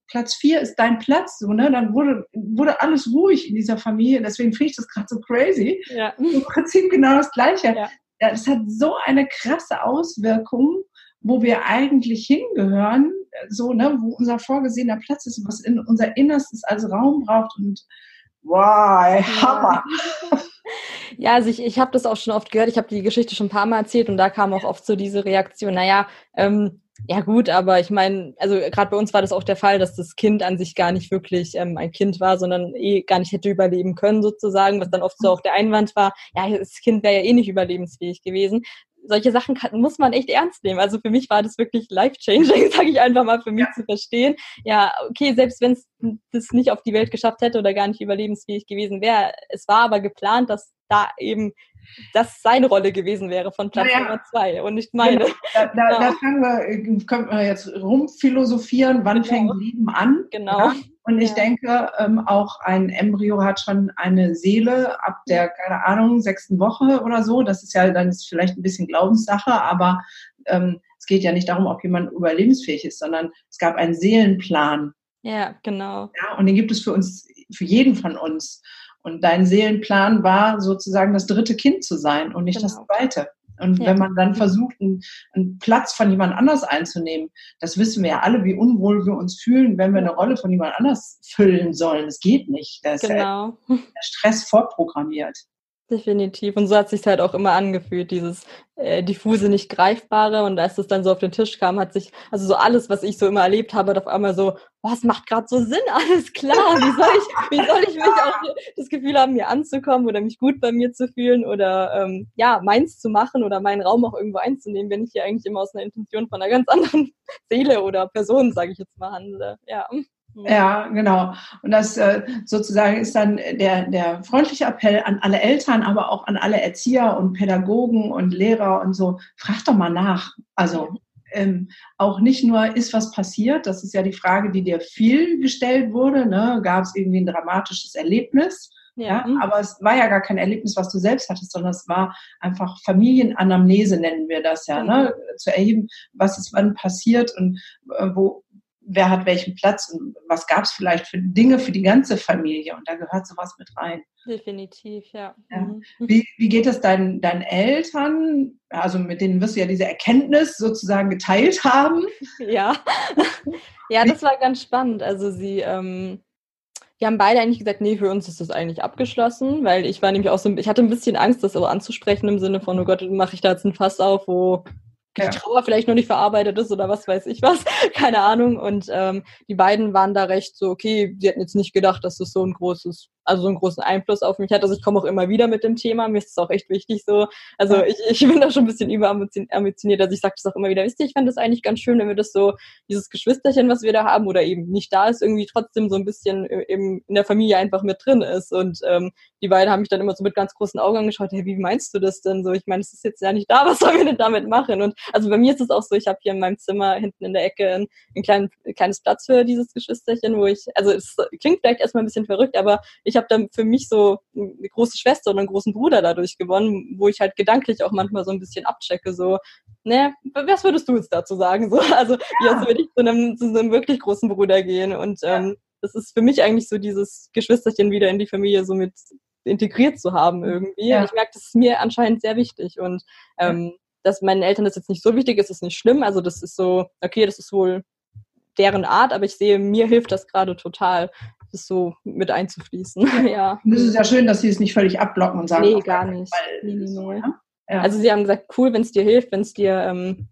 Platz 4 ist dein Platz, so, ne? Dann wurde, wurde alles ruhig in dieser Familie. Deswegen finde ich das gerade so crazy. Ja. Im Prinzip genau das Gleiche. Ja das hat so eine krasse Auswirkung, wo wir eigentlich hingehören, so, ne, wo unser vorgesehener Platz ist, was in unser Innerstes als Raum braucht und wow, Hammer. Ja, also ich, ich habe das auch schon oft gehört, ich habe die Geschichte schon ein paar Mal erzählt und da kam auch oft so diese Reaktion, naja, ähm, ja gut, aber ich meine, also gerade bei uns war das auch der Fall, dass das Kind an sich gar nicht wirklich ähm, ein Kind war, sondern eh gar nicht hätte überleben können sozusagen, was dann oft so auch der Einwand war, ja, das Kind wäre ja eh nicht überlebensfähig gewesen. Solche Sachen kann, muss man echt ernst nehmen. Also für mich war das wirklich life-changing, sage ich einfach mal, für mich ja. zu verstehen. Ja, okay, selbst wenn es das nicht auf die Welt geschafft hätte oder gar nicht überlebensfähig gewesen wäre, es war aber geplant, dass da eben das seine Rolle gewesen wäre von Platz naja. Nummer zwei und nicht meine. Genau. Da, da, ja. da fangen wir, können wir jetzt rumphilosophieren, wann genau. fängt Leben an? Genau. Ja? Und ich ja. denke, ähm, auch ein Embryo hat schon eine Seele ab der, keine Ahnung, sechsten Woche oder so. Das ist ja dann ist vielleicht ein bisschen Glaubenssache, aber ähm, es geht ja nicht darum, ob jemand überlebensfähig ist, sondern es gab einen Seelenplan. Ja, genau. Ja, und den gibt es für uns, für jeden von uns. Und dein Seelenplan war sozusagen das dritte Kind zu sein und nicht genau. das zweite. Und ja. wenn man dann versucht, einen, einen, Platz von jemand anders einzunehmen, das wissen wir ja alle, wie unwohl wir uns fühlen, wenn wir eine Rolle von jemand anders füllen sollen. Es geht nicht. Da ist genau. der Stress vorprogrammiert. Definitiv. Und so hat sich halt auch immer angefühlt, dieses äh, diffuse, nicht greifbare. Und als es dann so auf den Tisch kam, hat sich, also so alles, was ich so immer erlebt habe, hat auf einmal so, boah, es macht gerade so Sinn, alles klar. Wie soll ich, wie soll ich mich auch das Gefühl haben, mir anzukommen oder mich gut bei mir zu fühlen oder ähm, ja, meins zu machen oder meinen Raum auch irgendwo einzunehmen, wenn ich hier eigentlich immer aus einer Intention von einer ganz anderen Seele oder Person, sage ich jetzt mal, handle. Ja. Ja, genau. Und das äh, sozusagen ist dann der, der freundliche Appell an alle Eltern, aber auch an alle Erzieher und Pädagogen und Lehrer und so, frag doch mal nach. Also ähm, auch nicht nur, ist was passiert, das ist ja die Frage, die dir viel gestellt wurde, ne? gab es irgendwie ein dramatisches Erlebnis, ja. ja. aber es war ja gar kein Erlebnis, was du selbst hattest, sondern es war einfach Familienanamnese, nennen wir das ja, ne? Mhm. zu erheben, was ist wann passiert und äh, wo, wer hat welchen Platz und was gab es vielleicht für Dinge für die ganze Familie. Und da gehört sowas mit rein. Definitiv, ja. ja. Mhm. Wie, wie geht es deinen, deinen Eltern? Also mit denen wirst du ja diese Erkenntnis sozusagen geteilt haben. Ja, ja das war ganz spannend. Also sie, ähm, wir haben beide eigentlich gesagt, nee, für uns ist das eigentlich abgeschlossen, weil ich war nämlich auch so, ich hatte ein bisschen Angst, das aber anzusprechen im Sinne von, oh Gott, mache ich da jetzt ein Fass auf, wo ja. die Trauer vielleicht noch nicht verarbeitet ist oder was weiß ich was, keine Ahnung. Und ähm, die beiden waren da recht so, okay, sie hätten jetzt nicht gedacht, dass das so ein großes also so einen großen Einfluss auf mich hat. Also ich komme auch immer wieder mit dem Thema, mir ist es auch echt wichtig so. Also ich, ich bin da schon ein bisschen überambitioniert, also ich sage das auch immer wieder, wisst ihr, ich fand das eigentlich ganz schön, wenn wir das so, dieses Geschwisterchen, was wir da haben oder eben nicht da ist, irgendwie trotzdem so ein bisschen im, in der Familie einfach mit drin ist. Und ähm, die beiden haben mich dann immer so mit ganz großen Augen angeschaut, hey, wie meinst du das denn so? Ich meine, es ist jetzt ja nicht da, was sollen wir denn damit machen? Und also bei mir ist es auch so, ich habe hier in meinem Zimmer hinten in der Ecke ein, ein, klein, ein kleines Platz für dieses Geschwisterchen, wo ich, also es klingt vielleicht erstmal ein bisschen verrückt, aber ich ich habe dann für mich so eine große Schwester oder einen großen Bruder dadurch gewonnen, wo ich halt gedanklich auch manchmal so ein bisschen abchecke, so, ne, was würdest du jetzt dazu sagen? So, also ja. jetzt würde ich zu einem, zu einem wirklich großen Bruder gehen. Und ähm, das ist für mich eigentlich so dieses Geschwisterchen wieder in die Familie so mit integriert zu haben irgendwie. Ja. Und ich merke, das ist mir anscheinend sehr wichtig. Und ähm, dass meinen Eltern das jetzt nicht so wichtig ist, ist nicht schlimm. Also das ist so, okay, das ist wohl deren Art, aber ich sehe, mir hilft das gerade total, das so mit einzufließen. ja. Und es ist ja schön, dass sie es nicht völlig abblocken und sagen, nee, gar nicht. Nee, nee, nee. Ja. Also sie haben gesagt, cool, wenn es dir hilft, wenn es dir, ähm,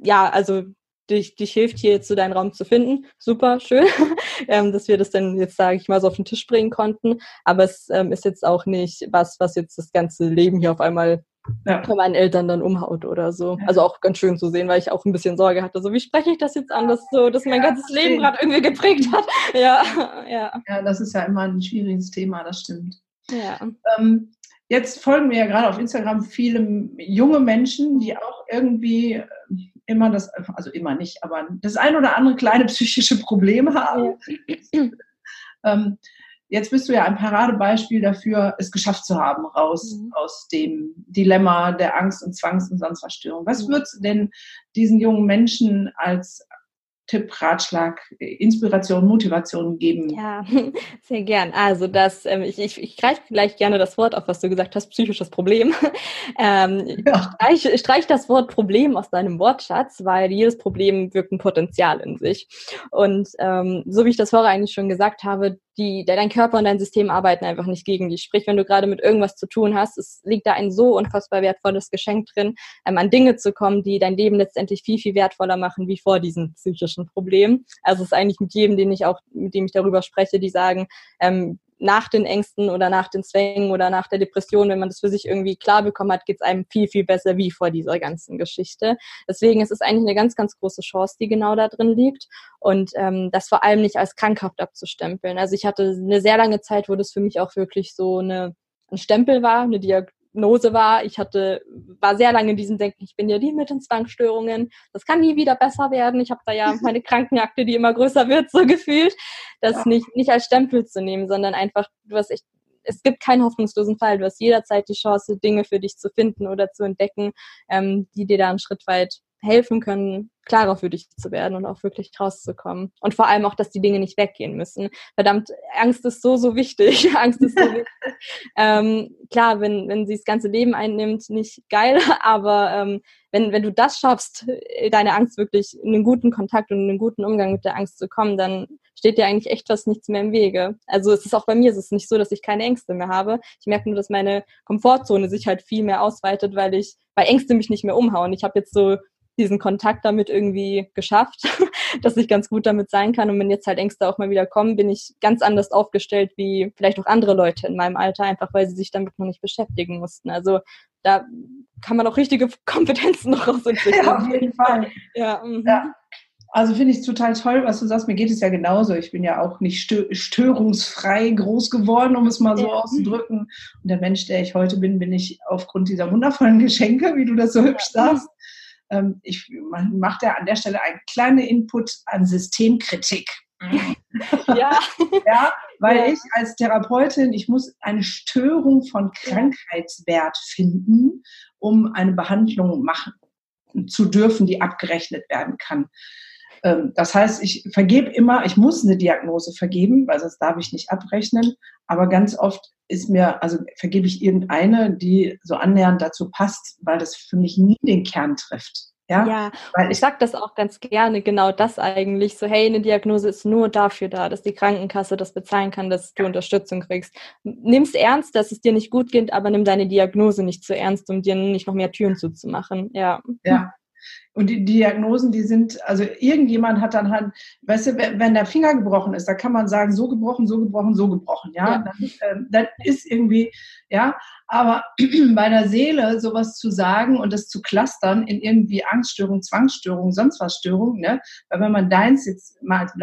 ja, also dich, dich hilft hier jetzt so deinen Raum zu finden. Super, schön, ähm, dass wir das dann jetzt, sage ich mal, so auf den Tisch bringen konnten. Aber es ähm, ist jetzt auch nicht was, was jetzt das ganze Leben hier auf einmal ja. bei meinen Eltern dann umhaut oder so. Ja. Also auch ganz schön zu sehen, weil ich auch ein bisschen Sorge hatte. So, wie spreche ich das jetzt an, dass so, dass mein ja, ganzes Leben gerade irgendwie geprägt hat. Ja, ja. Ja, das ist ja immer ein schwieriges Thema, das stimmt. Ja. Ähm, jetzt folgen mir ja gerade auf Instagram viele junge Menschen, die auch irgendwie äh, immer das, also immer nicht, aber das ein oder andere kleine psychische Problem haben. ähm, jetzt bist du ja ein Paradebeispiel dafür, es geschafft zu haben, raus mhm. aus dem Dilemma der Angst und Zwangs- und Sonstverstörung. Was mhm. würdest du denn diesen jungen Menschen als Tipp, Ratschlag, Inspiration, Motivation geben? Ja, sehr gern. Also das, ähm, ich, ich, ich greife gleich gerne das Wort auf, was du gesagt hast, psychisches Problem. ähm, ja. streich, streich das Wort Problem aus deinem Wortschatz, weil jedes Problem wirkt ein Potenzial in sich. Und ähm, so wie ich das vorher eigentlich schon gesagt habe, die, dein Körper und dein System arbeiten einfach nicht gegen dich. Sprich, wenn du gerade mit irgendwas zu tun hast, es liegt da ein so unfassbar wertvolles Geschenk drin, ähm, an Dinge zu kommen, die dein Leben letztendlich viel, viel wertvoller machen wie vor diesem psychischen Problem. Also es ist eigentlich mit jedem, den ich auch, mit dem ich darüber spreche, die sagen, ähm, nach den Ängsten oder nach den Zwängen oder nach der Depression, wenn man das für sich irgendwie klar bekommen hat, geht es einem viel, viel besser wie vor dieser ganzen Geschichte. Deswegen ist es eigentlich eine ganz, ganz große Chance, die genau da drin liegt. Und ähm, das vor allem nicht als krankhaft abzustempeln. Also ich hatte eine sehr lange Zeit, wo das für mich auch wirklich so eine ein Stempel war, eine Diag Diagnose war. Ich hatte, war sehr lange in diesem Denken, ich bin ja die mit den Zwangsstörungen, das kann nie wieder besser werden. Ich habe da ja meine Krankenakte, die immer größer wird, so gefühlt. Das ja. nicht, nicht als Stempel zu nehmen, sondern einfach, du hast echt es gibt keinen hoffnungslosen Fall. Du hast jederzeit die Chance, Dinge für dich zu finden oder zu entdecken, ähm, die dir da einen Schritt weit helfen können, klarer für dich zu werden und auch wirklich rauszukommen. Und vor allem auch, dass die Dinge nicht weggehen müssen. Verdammt, Angst ist so, so wichtig. Angst ist so wichtig. Ähm, klar, wenn, wenn sie das ganze Leben einnimmt, nicht geil, aber ähm, wenn, wenn du das schaffst, deine Angst wirklich in einen guten Kontakt und in einen guten Umgang mit der Angst zu kommen, dann steht dir eigentlich echt was nichts mehr im Wege. Also es ist auch bei mir, es ist nicht so, dass ich keine Ängste mehr habe. Ich merke nur, dass meine Komfortzone sich halt viel mehr ausweitet, weil ich, weil Ängste mich nicht mehr umhauen. Ich habe jetzt so diesen Kontakt damit irgendwie geschafft, dass ich ganz gut damit sein kann. Und wenn jetzt halt Ängste auch mal wieder kommen, bin ich ganz anders aufgestellt wie vielleicht auch andere Leute in meinem Alter, einfach weil sie sich damit noch nicht beschäftigen mussten. Also da kann man auch richtige Kompetenzen noch rausentwickeln. Ja, auf jeden Fall. Ja, mhm. ja. Also finde ich total toll, was du sagst. Mir geht es ja genauso. Ich bin ja auch nicht störungsfrei groß geworden, um es mal so ja. auszudrücken. Und der Mensch, der ich heute bin, bin ich aufgrund dieser wundervollen Geschenke, wie du das so hübsch sagst, ähm, ich mache da an der Stelle einen kleinen Input an Systemkritik. ja. ja, weil ja. ich als Therapeutin, ich muss eine Störung von Krankheitswert finden, um eine Behandlung machen zu dürfen, die abgerechnet werden kann. Ähm, das heißt, ich vergebe immer, ich muss eine Diagnose vergeben, weil sonst darf ich nicht abrechnen. Aber ganz oft ist mir, also vergebe ich irgendeine, die so annähernd dazu passt, weil das für mich nie den Kern trifft. Ja, ja weil ich sage das auch ganz gerne, genau das eigentlich. So, hey, eine Diagnose ist nur dafür da, dass die Krankenkasse das bezahlen kann, dass du Unterstützung kriegst. Nimm's ernst, dass es dir nicht gut geht, aber nimm deine Diagnose nicht zu ernst, um dir nicht noch mehr Türen zuzumachen. Ja. Ja, und die Diagnosen, die sind, also irgendjemand hat dann halt, weißt du, wenn der Finger gebrochen ist, da kann man sagen, so gebrochen, so gebrochen, so gebrochen, ja. ja. Das, äh, das ist irgendwie, ja. Aber bei der Seele sowas zu sagen und das zu clustern in irgendwie Angststörung, Zwangsstörung, sonst was Störung, ne? Weil wenn man deins jetzt mal als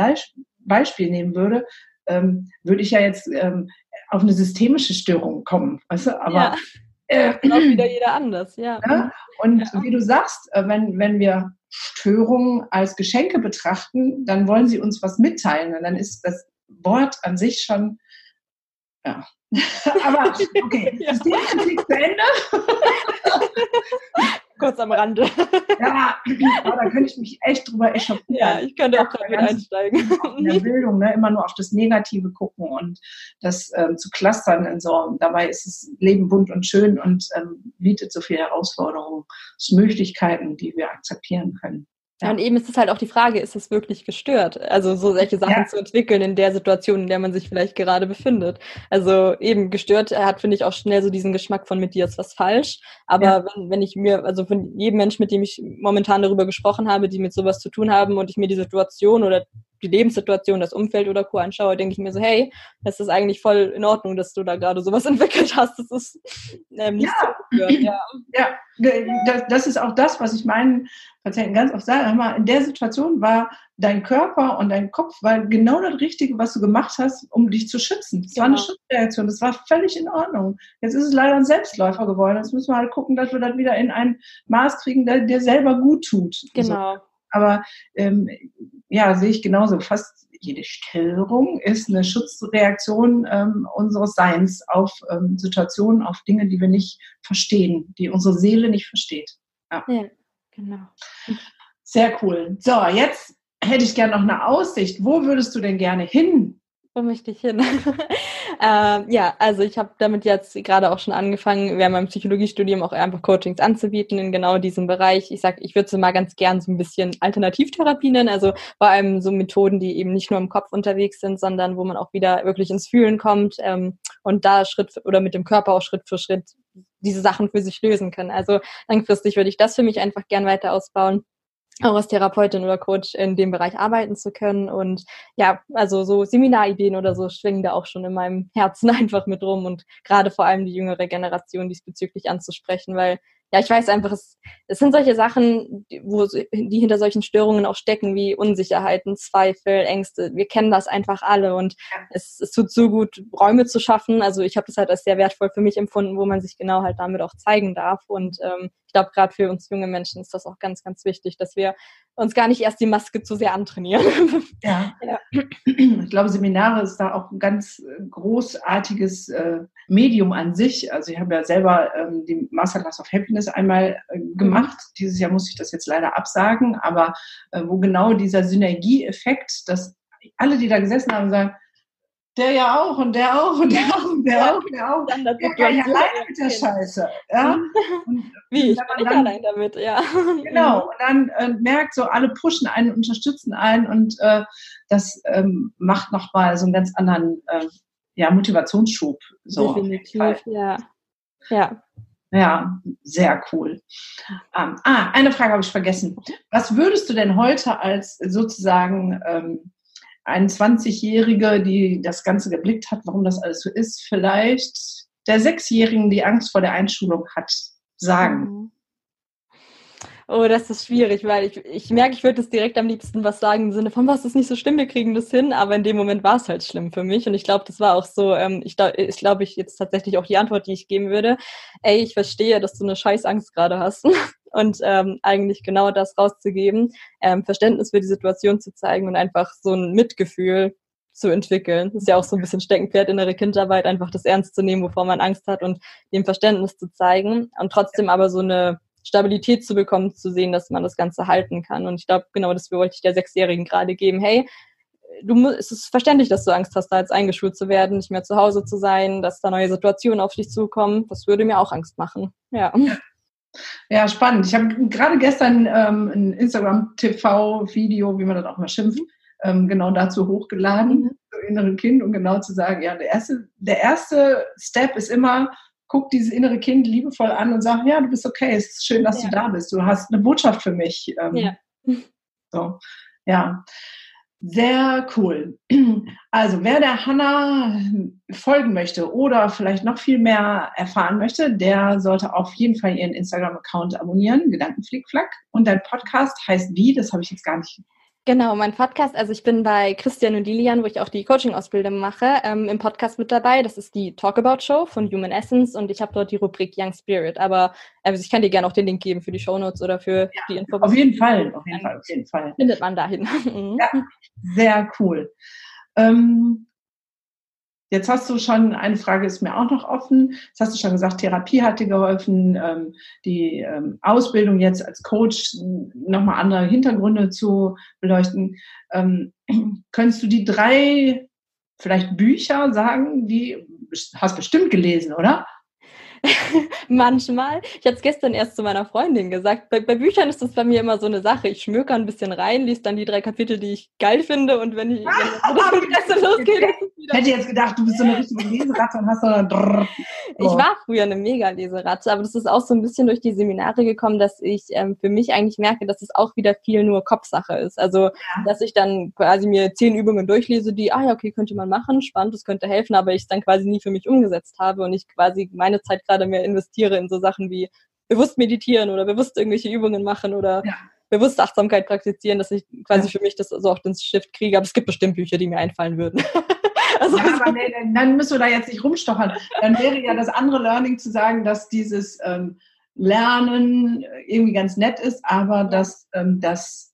Beispiel nehmen würde, ähm, würde ich ja jetzt ähm, auf eine systemische Störung kommen, weißt du? Aber ja. Äh, auch wieder jeder anders, ja. ja? Und ja. wie du sagst, äh, wenn, wenn wir Störungen als Geschenke betrachten, dann wollen sie uns was mitteilen. Und dann ist das Wort an sich schon, ja. Aber okay, ja. Systemkritik zu Ende. Kurz am Rande. Ja, da könnte ich mich echt drüber echauffieren. Ja, ich könnte auch gerade wieder einsteigen. In der Bildung, ne, immer nur auf das Negative gucken und das ähm, zu clustern in so. Dabei ist das Leben bunt und schön und ähm, bietet so viele Herausforderungen, Möglichkeiten, die wir akzeptieren können. Ja. Und eben ist es halt auch die Frage, ist es wirklich gestört? Also so solche Sachen ja. zu entwickeln in der Situation, in der man sich vielleicht gerade befindet. Also eben gestört hat, finde ich, auch schnell so diesen Geschmack von mit dir ist was falsch. Aber ja. wenn, wenn ich mir, also von jedem Menschen, mit dem ich momentan darüber gesprochen habe, die mit sowas zu tun haben und ich mir die Situation oder die Lebenssituation, das Umfeld oder Co. anschaue, denke ich mir so, hey, das ist eigentlich voll in Ordnung, dass du da gerade sowas entwickelt hast. Das ist ähm, nicht ja. so ja. ja, das ist auch das, was ich meinen Patienten ganz oft sage. Mal, in der Situation war dein Körper und dein Kopf war genau das Richtige, was du gemacht hast, um dich zu schützen. Es genau. war eine genau. Schutzreaktion, das war völlig in Ordnung. Jetzt ist es leider ein Selbstläufer geworden. Jetzt müssen wir halt gucken, dass wir das wieder in ein Maß kriegen, der dir selber gut tut. Genau. So. Aber ähm, ja, sehe ich genauso. Fast jede Störung ist eine Schutzreaktion ähm, unseres Seins auf ähm, Situationen, auf Dinge, die wir nicht verstehen, die unsere Seele nicht versteht. Ja, ja genau. Sehr cool. So, jetzt hätte ich gerne noch eine Aussicht. Wo würdest du denn gerne hin? Wo möchte ich hin? ähm, ja, also ich habe damit jetzt gerade auch schon angefangen, während meinem Psychologiestudium auch einfach Coachings anzubieten in genau diesem Bereich. Ich sag, ich würde so mal ganz gern so ein bisschen Alternativtherapie nennen, also vor allem so Methoden, die eben nicht nur im Kopf unterwegs sind, sondern wo man auch wieder wirklich ins Fühlen kommt ähm, und da Schritt oder mit dem Körper auch Schritt für Schritt diese Sachen für sich lösen kann. Also langfristig würde ich das für mich einfach gern weiter ausbauen auch als Therapeutin oder Coach in dem Bereich arbeiten zu können. Und ja, also so Seminarideen oder so schwingen da auch schon in meinem Herzen einfach mit rum und gerade vor allem die jüngere Generation diesbezüglich anzusprechen, weil ja, ich weiß einfach, es, es sind solche Sachen, die, wo, die hinter solchen Störungen auch stecken, wie Unsicherheiten, Zweifel, Ängste. Wir kennen das einfach alle und es, es tut so gut, Räume zu schaffen. Also ich habe das halt als sehr wertvoll für mich empfunden, wo man sich genau halt damit auch zeigen darf. Und ähm, glaube, gerade für uns junge Menschen ist das auch ganz, ganz wichtig, dass wir uns gar nicht erst die Maske zu sehr antrainieren. Ja. ja. Ich glaube, Seminare ist da auch ein ganz großartiges äh, Medium an sich. Also ich habe ja selber ähm, die Masterclass of Happiness einmal äh, gemacht. Mhm. Dieses Jahr muss ich das jetzt leider absagen, aber äh, wo genau dieser Synergieeffekt, dass alle, die da gesessen haben, sagen, der ja auch und der auch und der auch und der auch, der auch. Dann das ja, ja, ja allein mit der Scheiße. Ja? Und Wie, ich bin nicht dann, allein damit, ja. Genau, und dann äh, merkt so, alle pushen einen, unterstützen einen und äh, das ähm, macht nochmal so einen ganz anderen äh, ja, Motivationsschub. So, Definitiv, ja. Ja. Ja, sehr cool. Ähm, ah, eine Frage habe ich vergessen. Was würdest du denn heute als sozusagen ähm, eine 20-Jährige, die das Ganze geblickt hat, warum das alles so ist, vielleicht der Sechsjährigen, die Angst vor der Einschulung hat, sagen? Mhm. Oh, das ist schwierig, weil ich, ich merke, ich würde es direkt am liebsten was sagen im Sinne von, was ist nicht so schlimm, wir kriegen das hin, aber in dem Moment war es halt schlimm für mich und ich glaube, das war auch so, ähm, ich glaube, ich, glaub, ich jetzt tatsächlich auch die Antwort, die ich geben würde, ey, ich verstehe, dass du eine scheiß Angst gerade hast und ähm, eigentlich genau das rauszugeben, ähm, Verständnis für die Situation zu zeigen und einfach so ein Mitgefühl zu entwickeln. Das ist ja auch so ein bisschen Steckenpferd innere Kindarbeit, einfach das ernst zu nehmen, wovor man Angst hat und dem Verständnis zu zeigen und trotzdem aber so eine Stabilität zu bekommen, zu sehen, dass man das Ganze halten kann. Und ich glaube, genau das wollte ich der Sechsjährigen gerade geben. Hey, du musst, es ist verständlich, dass du Angst hast, da jetzt eingeschult zu werden, nicht mehr zu Hause zu sein, dass da neue Situationen auf dich zukommen. Das würde mir auch Angst machen. Ja. Ja, spannend. Ich habe gerade gestern ähm, ein Instagram-TV-Video, wie man das auch mal schimpft, ähm, genau dazu hochgeladen, mhm. so innere Kind, um genau zu sagen, ja, der erste, der erste Step ist immer, guck dieses innere Kind liebevoll an und sag, ja, du bist okay, es ist schön, dass ja. du da bist. Du hast eine Botschaft für mich. Ähm, ja. So, ja. Sehr cool. Also, wer der Hanna folgen möchte oder vielleicht noch viel mehr erfahren möchte, der sollte auf jeden Fall ihren Instagram-Account abonnieren, Gedankenflickflack. Und dein Podcast heißt wie? Das habe ich jetzt gar nicht Genau, mein Podcast, also ich bin bei Christian und Lilian, wo ich auch die Coaching-Ausbildung mache, ähm, im Podcast mit dabei. Das ist die Talkabout Show von Human Essence und ich habe dort die Rubrik Young Spirit. Aber also ich kann dir gerne auch den Link geben für die Shownotes oder für ja, die Info. Auf jeden Fall, auf jeden Fall, auf jeden Fall. Findet man dahin. ja, sehr cool. Ähm, Jetzt hast du schon, eine Frage ist mir auch noch offen. Jetzt hast du schon gesagt, Therapie hat dir geholfen, ähm, die ähm, Ausbildung jetzt als Coach nochmal andere Hintergründe zu beleuchten. Ähm, könntest du die drei vielleicht Bücher sagen, die hast bestimmt gelesen, oder? Manchmal. Ich hatte es gestern erst zu meiner Freundin gesagt. Bei, bei, Büchern ist das bei mir immer so eine Sache. Ich schmöker ein bisschen rein, lese dann die drei Kapitel, die ich geil finde und wenn ich wenn das Interesse losgeht, ich hätte jetzt gedacht, du bist so eine richtige Leseratte und hast so eine Drrr. Ich war früher eine Mega-Leseratte, aber das ist auch so ein bisschen durch die Seminare gekommen, dass ich ähm, für mich eigentlich merke, dass es auch wieder viel nur Kopfsache ist. Also, ja. dass ich dann quasi mir zehn Übungen durchlese, die, ah ja, okay, könnte man machen, spannend, das könnte helfen, aber ich es dann quasi nie für mich umgesetzt habe und ich quasi meine Zeit gerade mehr investiere in so Sachen wie bewusst meditieren oder bewusst irgendwelche Übungen machen oder ja. bewusst Achtsamkeit praktizieren, dass ich quasi ja. für mich das so auch den Shift kriege. Aber es gibt bestimmt Bücher, die mir einfallen würden. also, ja, aber nee, dann müssen wir da jetzt nicht rumstochern. Dann wäre ja das andere Learning zu sagen, dass dieses ähm, Lernen irgendwie ganz nett ist, aber dass ähm, das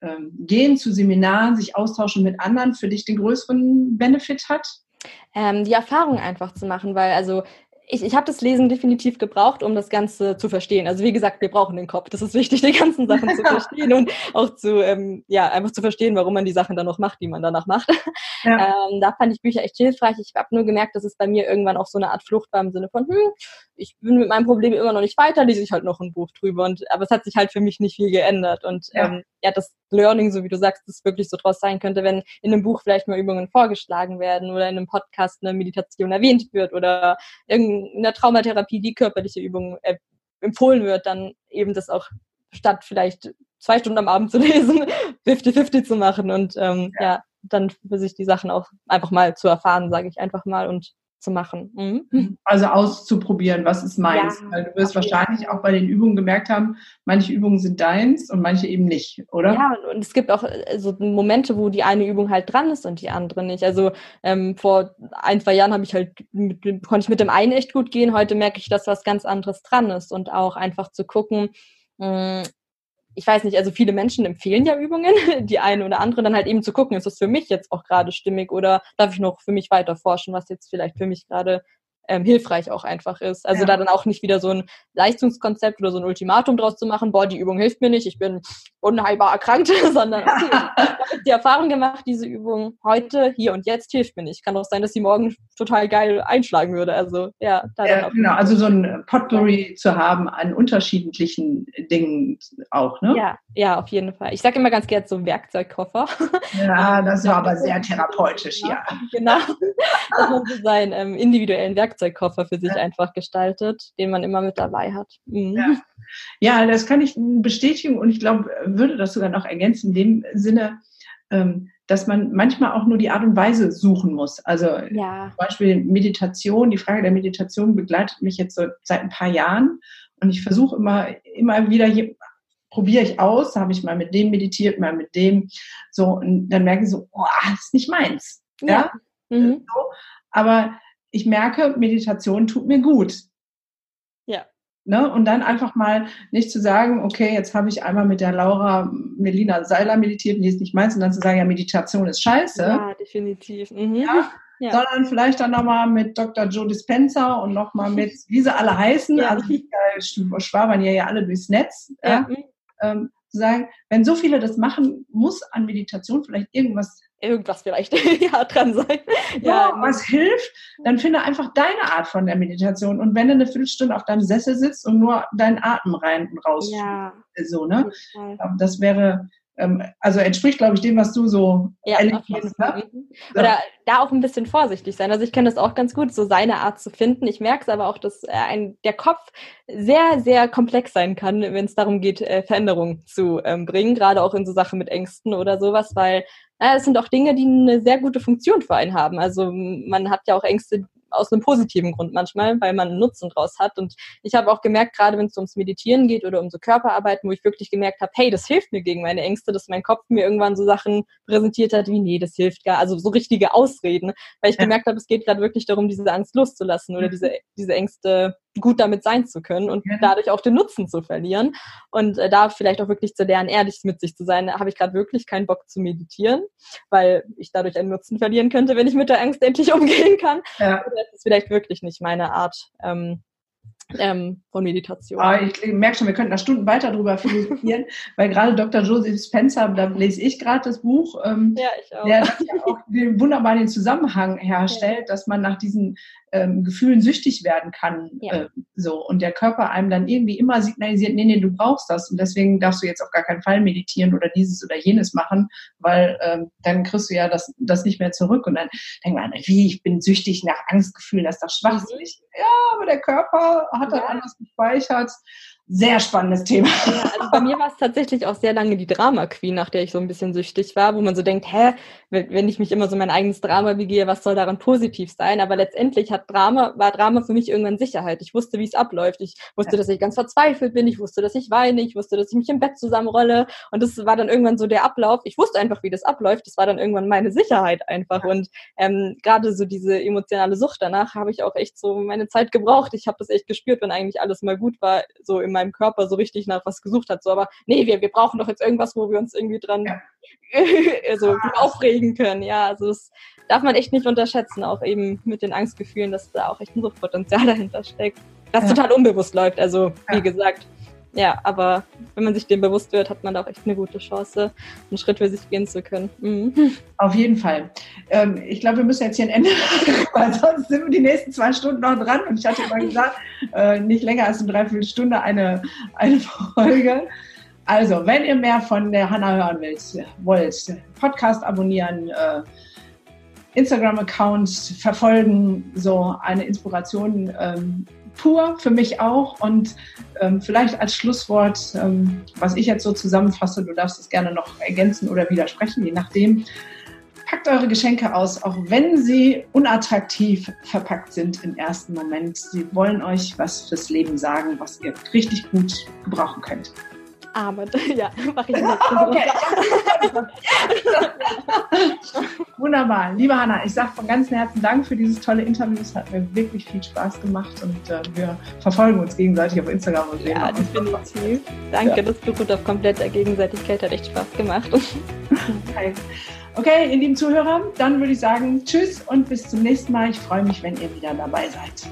ähm, Gehen zu Seminaren, sich austauschen mit anderen für dich den größeren Benefit hat? Ähm, die Erfahrung einfach zu machen, weil also ich, ich habe das Lesen definitiv gebraucht, um das Ganze zu verstehen. Also wie gesagt, wir brauchen den Kopf. Das ist wichtig, die ganzen Sachen zu verstehen und auch zu, ähm, ja, einfach zu verstehen, warum man die Sachen dann noch macht, die man danach macht. Ja. Ähm, da fand ich Bücher echt hilfreich. Ich habe nur gemerkt, dass es bei mir irgendwann auch so eine Art Flucht war im Sinne von, hm, ich bin mit meinem Problem immer noch nicht weiter, lese ich halt noch ein Buch drüber. Und aber es hat sich halt für mich nicht viel geändert. Und ja, ähm, ja das Learning, so wie du sagst, das wirklich so draus sein könnte, wenn in einem Buch vielleicht mal Übungen vorgeschlagen werden oder in einem Podcast eine Meditation erwähnt wird oder in der Traumatherapie die körperliche Übung äh, empfohlen wird, dann eben das auch statt vielleicht zwei Stunden am Abend zu lesen, 50-50 zu machen und ähm, ja. ja. dann für sich die Sachen auch einfach mal zu erfahren, sage ich einfach mal und zu machen. Mhm. Also auszuprobieren, was ist meins. Ja, Weil du wirst wahrscheinlich auch bei den Übungen gemerkt haben, manche Übungen sind deins und manche eben nicht, oder? Ja, und es gibt auch äh, so Momente, wo die eine Übung halt dran ist und die andere nicht. Also ähm, vor ein, zwei Jahren habe ich halt mit, konnte ich mit dem einen echt gut gehen. Heute merke ich, dass was ganz anderes dran ist und auch einfach zu gucken, mh, hm, ich weiß nicht, also viele Menschen empfehlen ja Übungen, die eine oder andere, dann halt eben zu gucken, ist das für mich jetzt auch gerade stimmig oder darf ich noch für mich weiter forschen, was jetzt vielleicht für mich gerade ähm, hilfreich auch einfach ist. Also ja. da dann auch nicht wieder so ein Leistungskonzept oder so ein Ultimatum draus zu machen, boah, die Übung hilft mir nicht, ich bin unheilbar erkrankt, sondern okay, die Erfahrung gemacht, diese Übung heute, hier und jetzt hilft mir nicht. Kann auch sein, dass sie morgen total geil einschlagen würde. Also ja, da ja genau, also so ein Potpourri zu haben an unterschiedlichen Dingen auch, ne? Ja, ja, auf jeden Fall. Ich sage immer ganz gerne so Werkzeugkoffer. Ja, das war aber sehr therapeutisch, ja. Genau, dass man so seinen ähm, individuellen Werkzeugkoffer für sich ja. einfach gestaltet, den man immer mit dabei hat. Mhm. Ja. ja, das kann ich bestätigen und ich glaube, würde das sogar noch ergänzen, in dem Sinne, ähm, dass man manchmal auch nur die Art und Weise suchen muss. Also ja. zum Beispiel Meditation, die Frage der Meditation begleitet mich jetzt so seit ein paar Jahren und ich versuche immer, immer wieder probiere ich aus, habe ich mal mit dem meditiert, mal mit dem, so, und dann merke ich so, oh, das ist nicht meins. Ja. ja? Mhm. So, aber ich merke, Meditation tut mir gut. Ja. Ne? Und dann einfach mal nicht zu sagen, okay, jetzt habe ich einmal mit der Laura Melina Seiler meditiert, die ist nicht meins, und dann zu sagen, ja, Meditation ist scheiße. Ja, definitiv. Mhm. Ja? Ja. sondern vielleicht dann nochmal mit Dr. Joe Dispenza und nochmal mit, wie sie alle heißen, ja. also die schwabern ja, ja alle durchs Netz. Ja. Mhm ähm, zu sagen, wenn so viele das machen, muss an Meditation vielleicht irgendwas irgendwas vielleicht ja, dran sein. Ja, ja, was hilft, dann finde einfach deine Art von der Meditation. Und wenn du eine Viertelstunde auf deinem Sessel sitzt und nur deinen Atem rein und raus, ja. so, ne? Das wäre ähm, also entspricht, glaube ich, dem, was du so ja, Fall. Ne? Oder da auch ein bisschen vorsichtig sein. Also ich kenne das auch ganz gut, so seine Art zu finden. Ich merke es aber auch, dass äh, ein, der Kopf sehr, sehr komplex sein kann, wenn es darum geht, äh, Veränderungen zu ähm, bringen, gerade auch in so Sachen mit Ängsten oder sowas, weil es sind auch Dinge, die eine sehr gute Funktion für einen haben. Also man hat ja auch Ängste, aus einem positiven Grund manchmal, weil man einen Nutzen draus hat. Und ich habe auch gemerkt, gerade wenn es ums Meditieren geht oder um so Körperarbeiten, wo ich wirklich gemerkt habe, hey, das hilft mir gegen meine Ängste, dass mein Kopf mir irgendwann so Sachen präsentiert hat, wie, nee, das hilft gar, also so richtige Ausreden, weil ich ja. gemerkt habe, es geht gerade wirklich darum, diese Angst loszulassen oder mhm. diese, diese Ängste gut damit sein zu können und ja. dadurch auch den Nutzen zu verlieren. Und äh, da vielleicht auch wirklich zu lernen, ehrlich mit sich zu sein. Habe ich gerade wirklich keinen Bock zu meditieren, weil ich dadurch einen Nutzen verlieren könnte, wenn ich mit der Angst endlich umgehen kann. Ja. Das ist vielleicht wirklich nicht meine Art, ähm, ähm, von Meditation. Aber ah, ich merke schon, wir könnten da Stunden weiter drüber philosophieren, weil gerade Dr. Joseph Spencer, da lese ich gerade das Buch, ähm, ja, der auch den, wunderbar den Zusammenhang herstellt, ja. dass man nach diesen ähm, Gefühlen süchtig werden kann. Ja. Äh, so und der Körper einem dann irgendwie immer signalisiert, nee, nee, du brauchst das und deswegen darfst du jetzt auf gar keinen Fall meditieren oder dieses oder jenes machen, weil ähm, dann kriegst du ja das, das nicht mehr zurück und dann denkt man, wie, ich bin süchtig nach Angstgefühlen, das ist doch schwachsinnig. Mhm. Ja, aber der Körper hat dann ja. anders gespeichert sehr spannendes Thema. Ja, also bei mir war es tatsächlich auch sehr lange die Drama Queen, nach der ich so ein bisschen süchtig war, wo man so denkt, hä, wenn ich mich immer so mein eigenes Drama begehe, was soll daran positiv sein? Aber letztendlich hat Drama, war Drama für mich irgendwann Sicherheit. Ich wusste, wie es abläuft. Ich wusste, dass ich ganz verzweifelt bin. Ich wusste, dass ich weine. Ich wusste, dass ich mich im Bett zusammenrolle. Und das war dann irgendwann so der Ablauf. Ich wusste einfach, wie das abläuft. Das war dann irgendwann meine Sicherheit einfach. Und ähm, gerade so diese emotionale Sucht danach habe ich auch echt so meine Zeit gebraucht. Ich habe das echt gespürt, wenn eigentlich alles mal gut war, so im meinem Körper so richtig nach was gesucht hat. So, aber nee, wir, wir brauchen doch jetzt irgendwas, wo wir uns irgendwie dran ja. also, aufregen können. Ja, also das darf man echt nicht unterschätzen, auch eben mit den Angstgefühlen, dass da auch echt ein Suchtpotenzial dahinter steckt. Das ja. total unbewusst läuft. Also, wie gesagt, ja, aber wenn man sich dem bewusst wird, hat man da auch echt eine gute Chance, einen Schritt für sich gehen zu können. Mhm. Auf jeden Fall. Ähm, ich glaube, wir müssen jetzt hier ein Ende machen, weil sonst sind wir die nächsten zwei Stunden noch dran. Und ich hatte immer gesagt, äh, nicht länger als eine Dreiviertelstunde eine, eine Folge. Also, wenn ihr mehr von der Hanna hören wollt, wollt Podcast abonnieren, äh, Instagram-Account verfolgen, so eine Inspiration ähm, pur für mich auch. Und ähm, vielleicht als Schlusswort, ähm, was ich jetzt so zusammenfasse, du darfst es gerne noch ergänzen oder widersprechen, je nachdem. Packt eure Geschenke aus, auch wenn sie unattraktiv verpackt sind im ersten Moment. Sie wollen euch was fürs Leben sagen, was ihr richtig gut gebrauchen könnt. Aber ja, mache ich nicht. Okay. Wunderbar. Liebe Hanna, ich sage von ganzem Herzen Dank für dieses tolle Interview. Es hat mir wirklich viel Spaß gemacht und äh, wir verfolgen uns gegenseitig auf Instagram und sehen Ja, definitiv. Danke, ja. das beruht auf kompletter Gegenseitigkeit. Hat echt Spaß gemacht. Okay. okay, ihr lieben Zuhörer, dann würde ich sagen Tschüss und bis zum nächsten Mal. Ich freue mich, wenn ihr wieder dabei seid.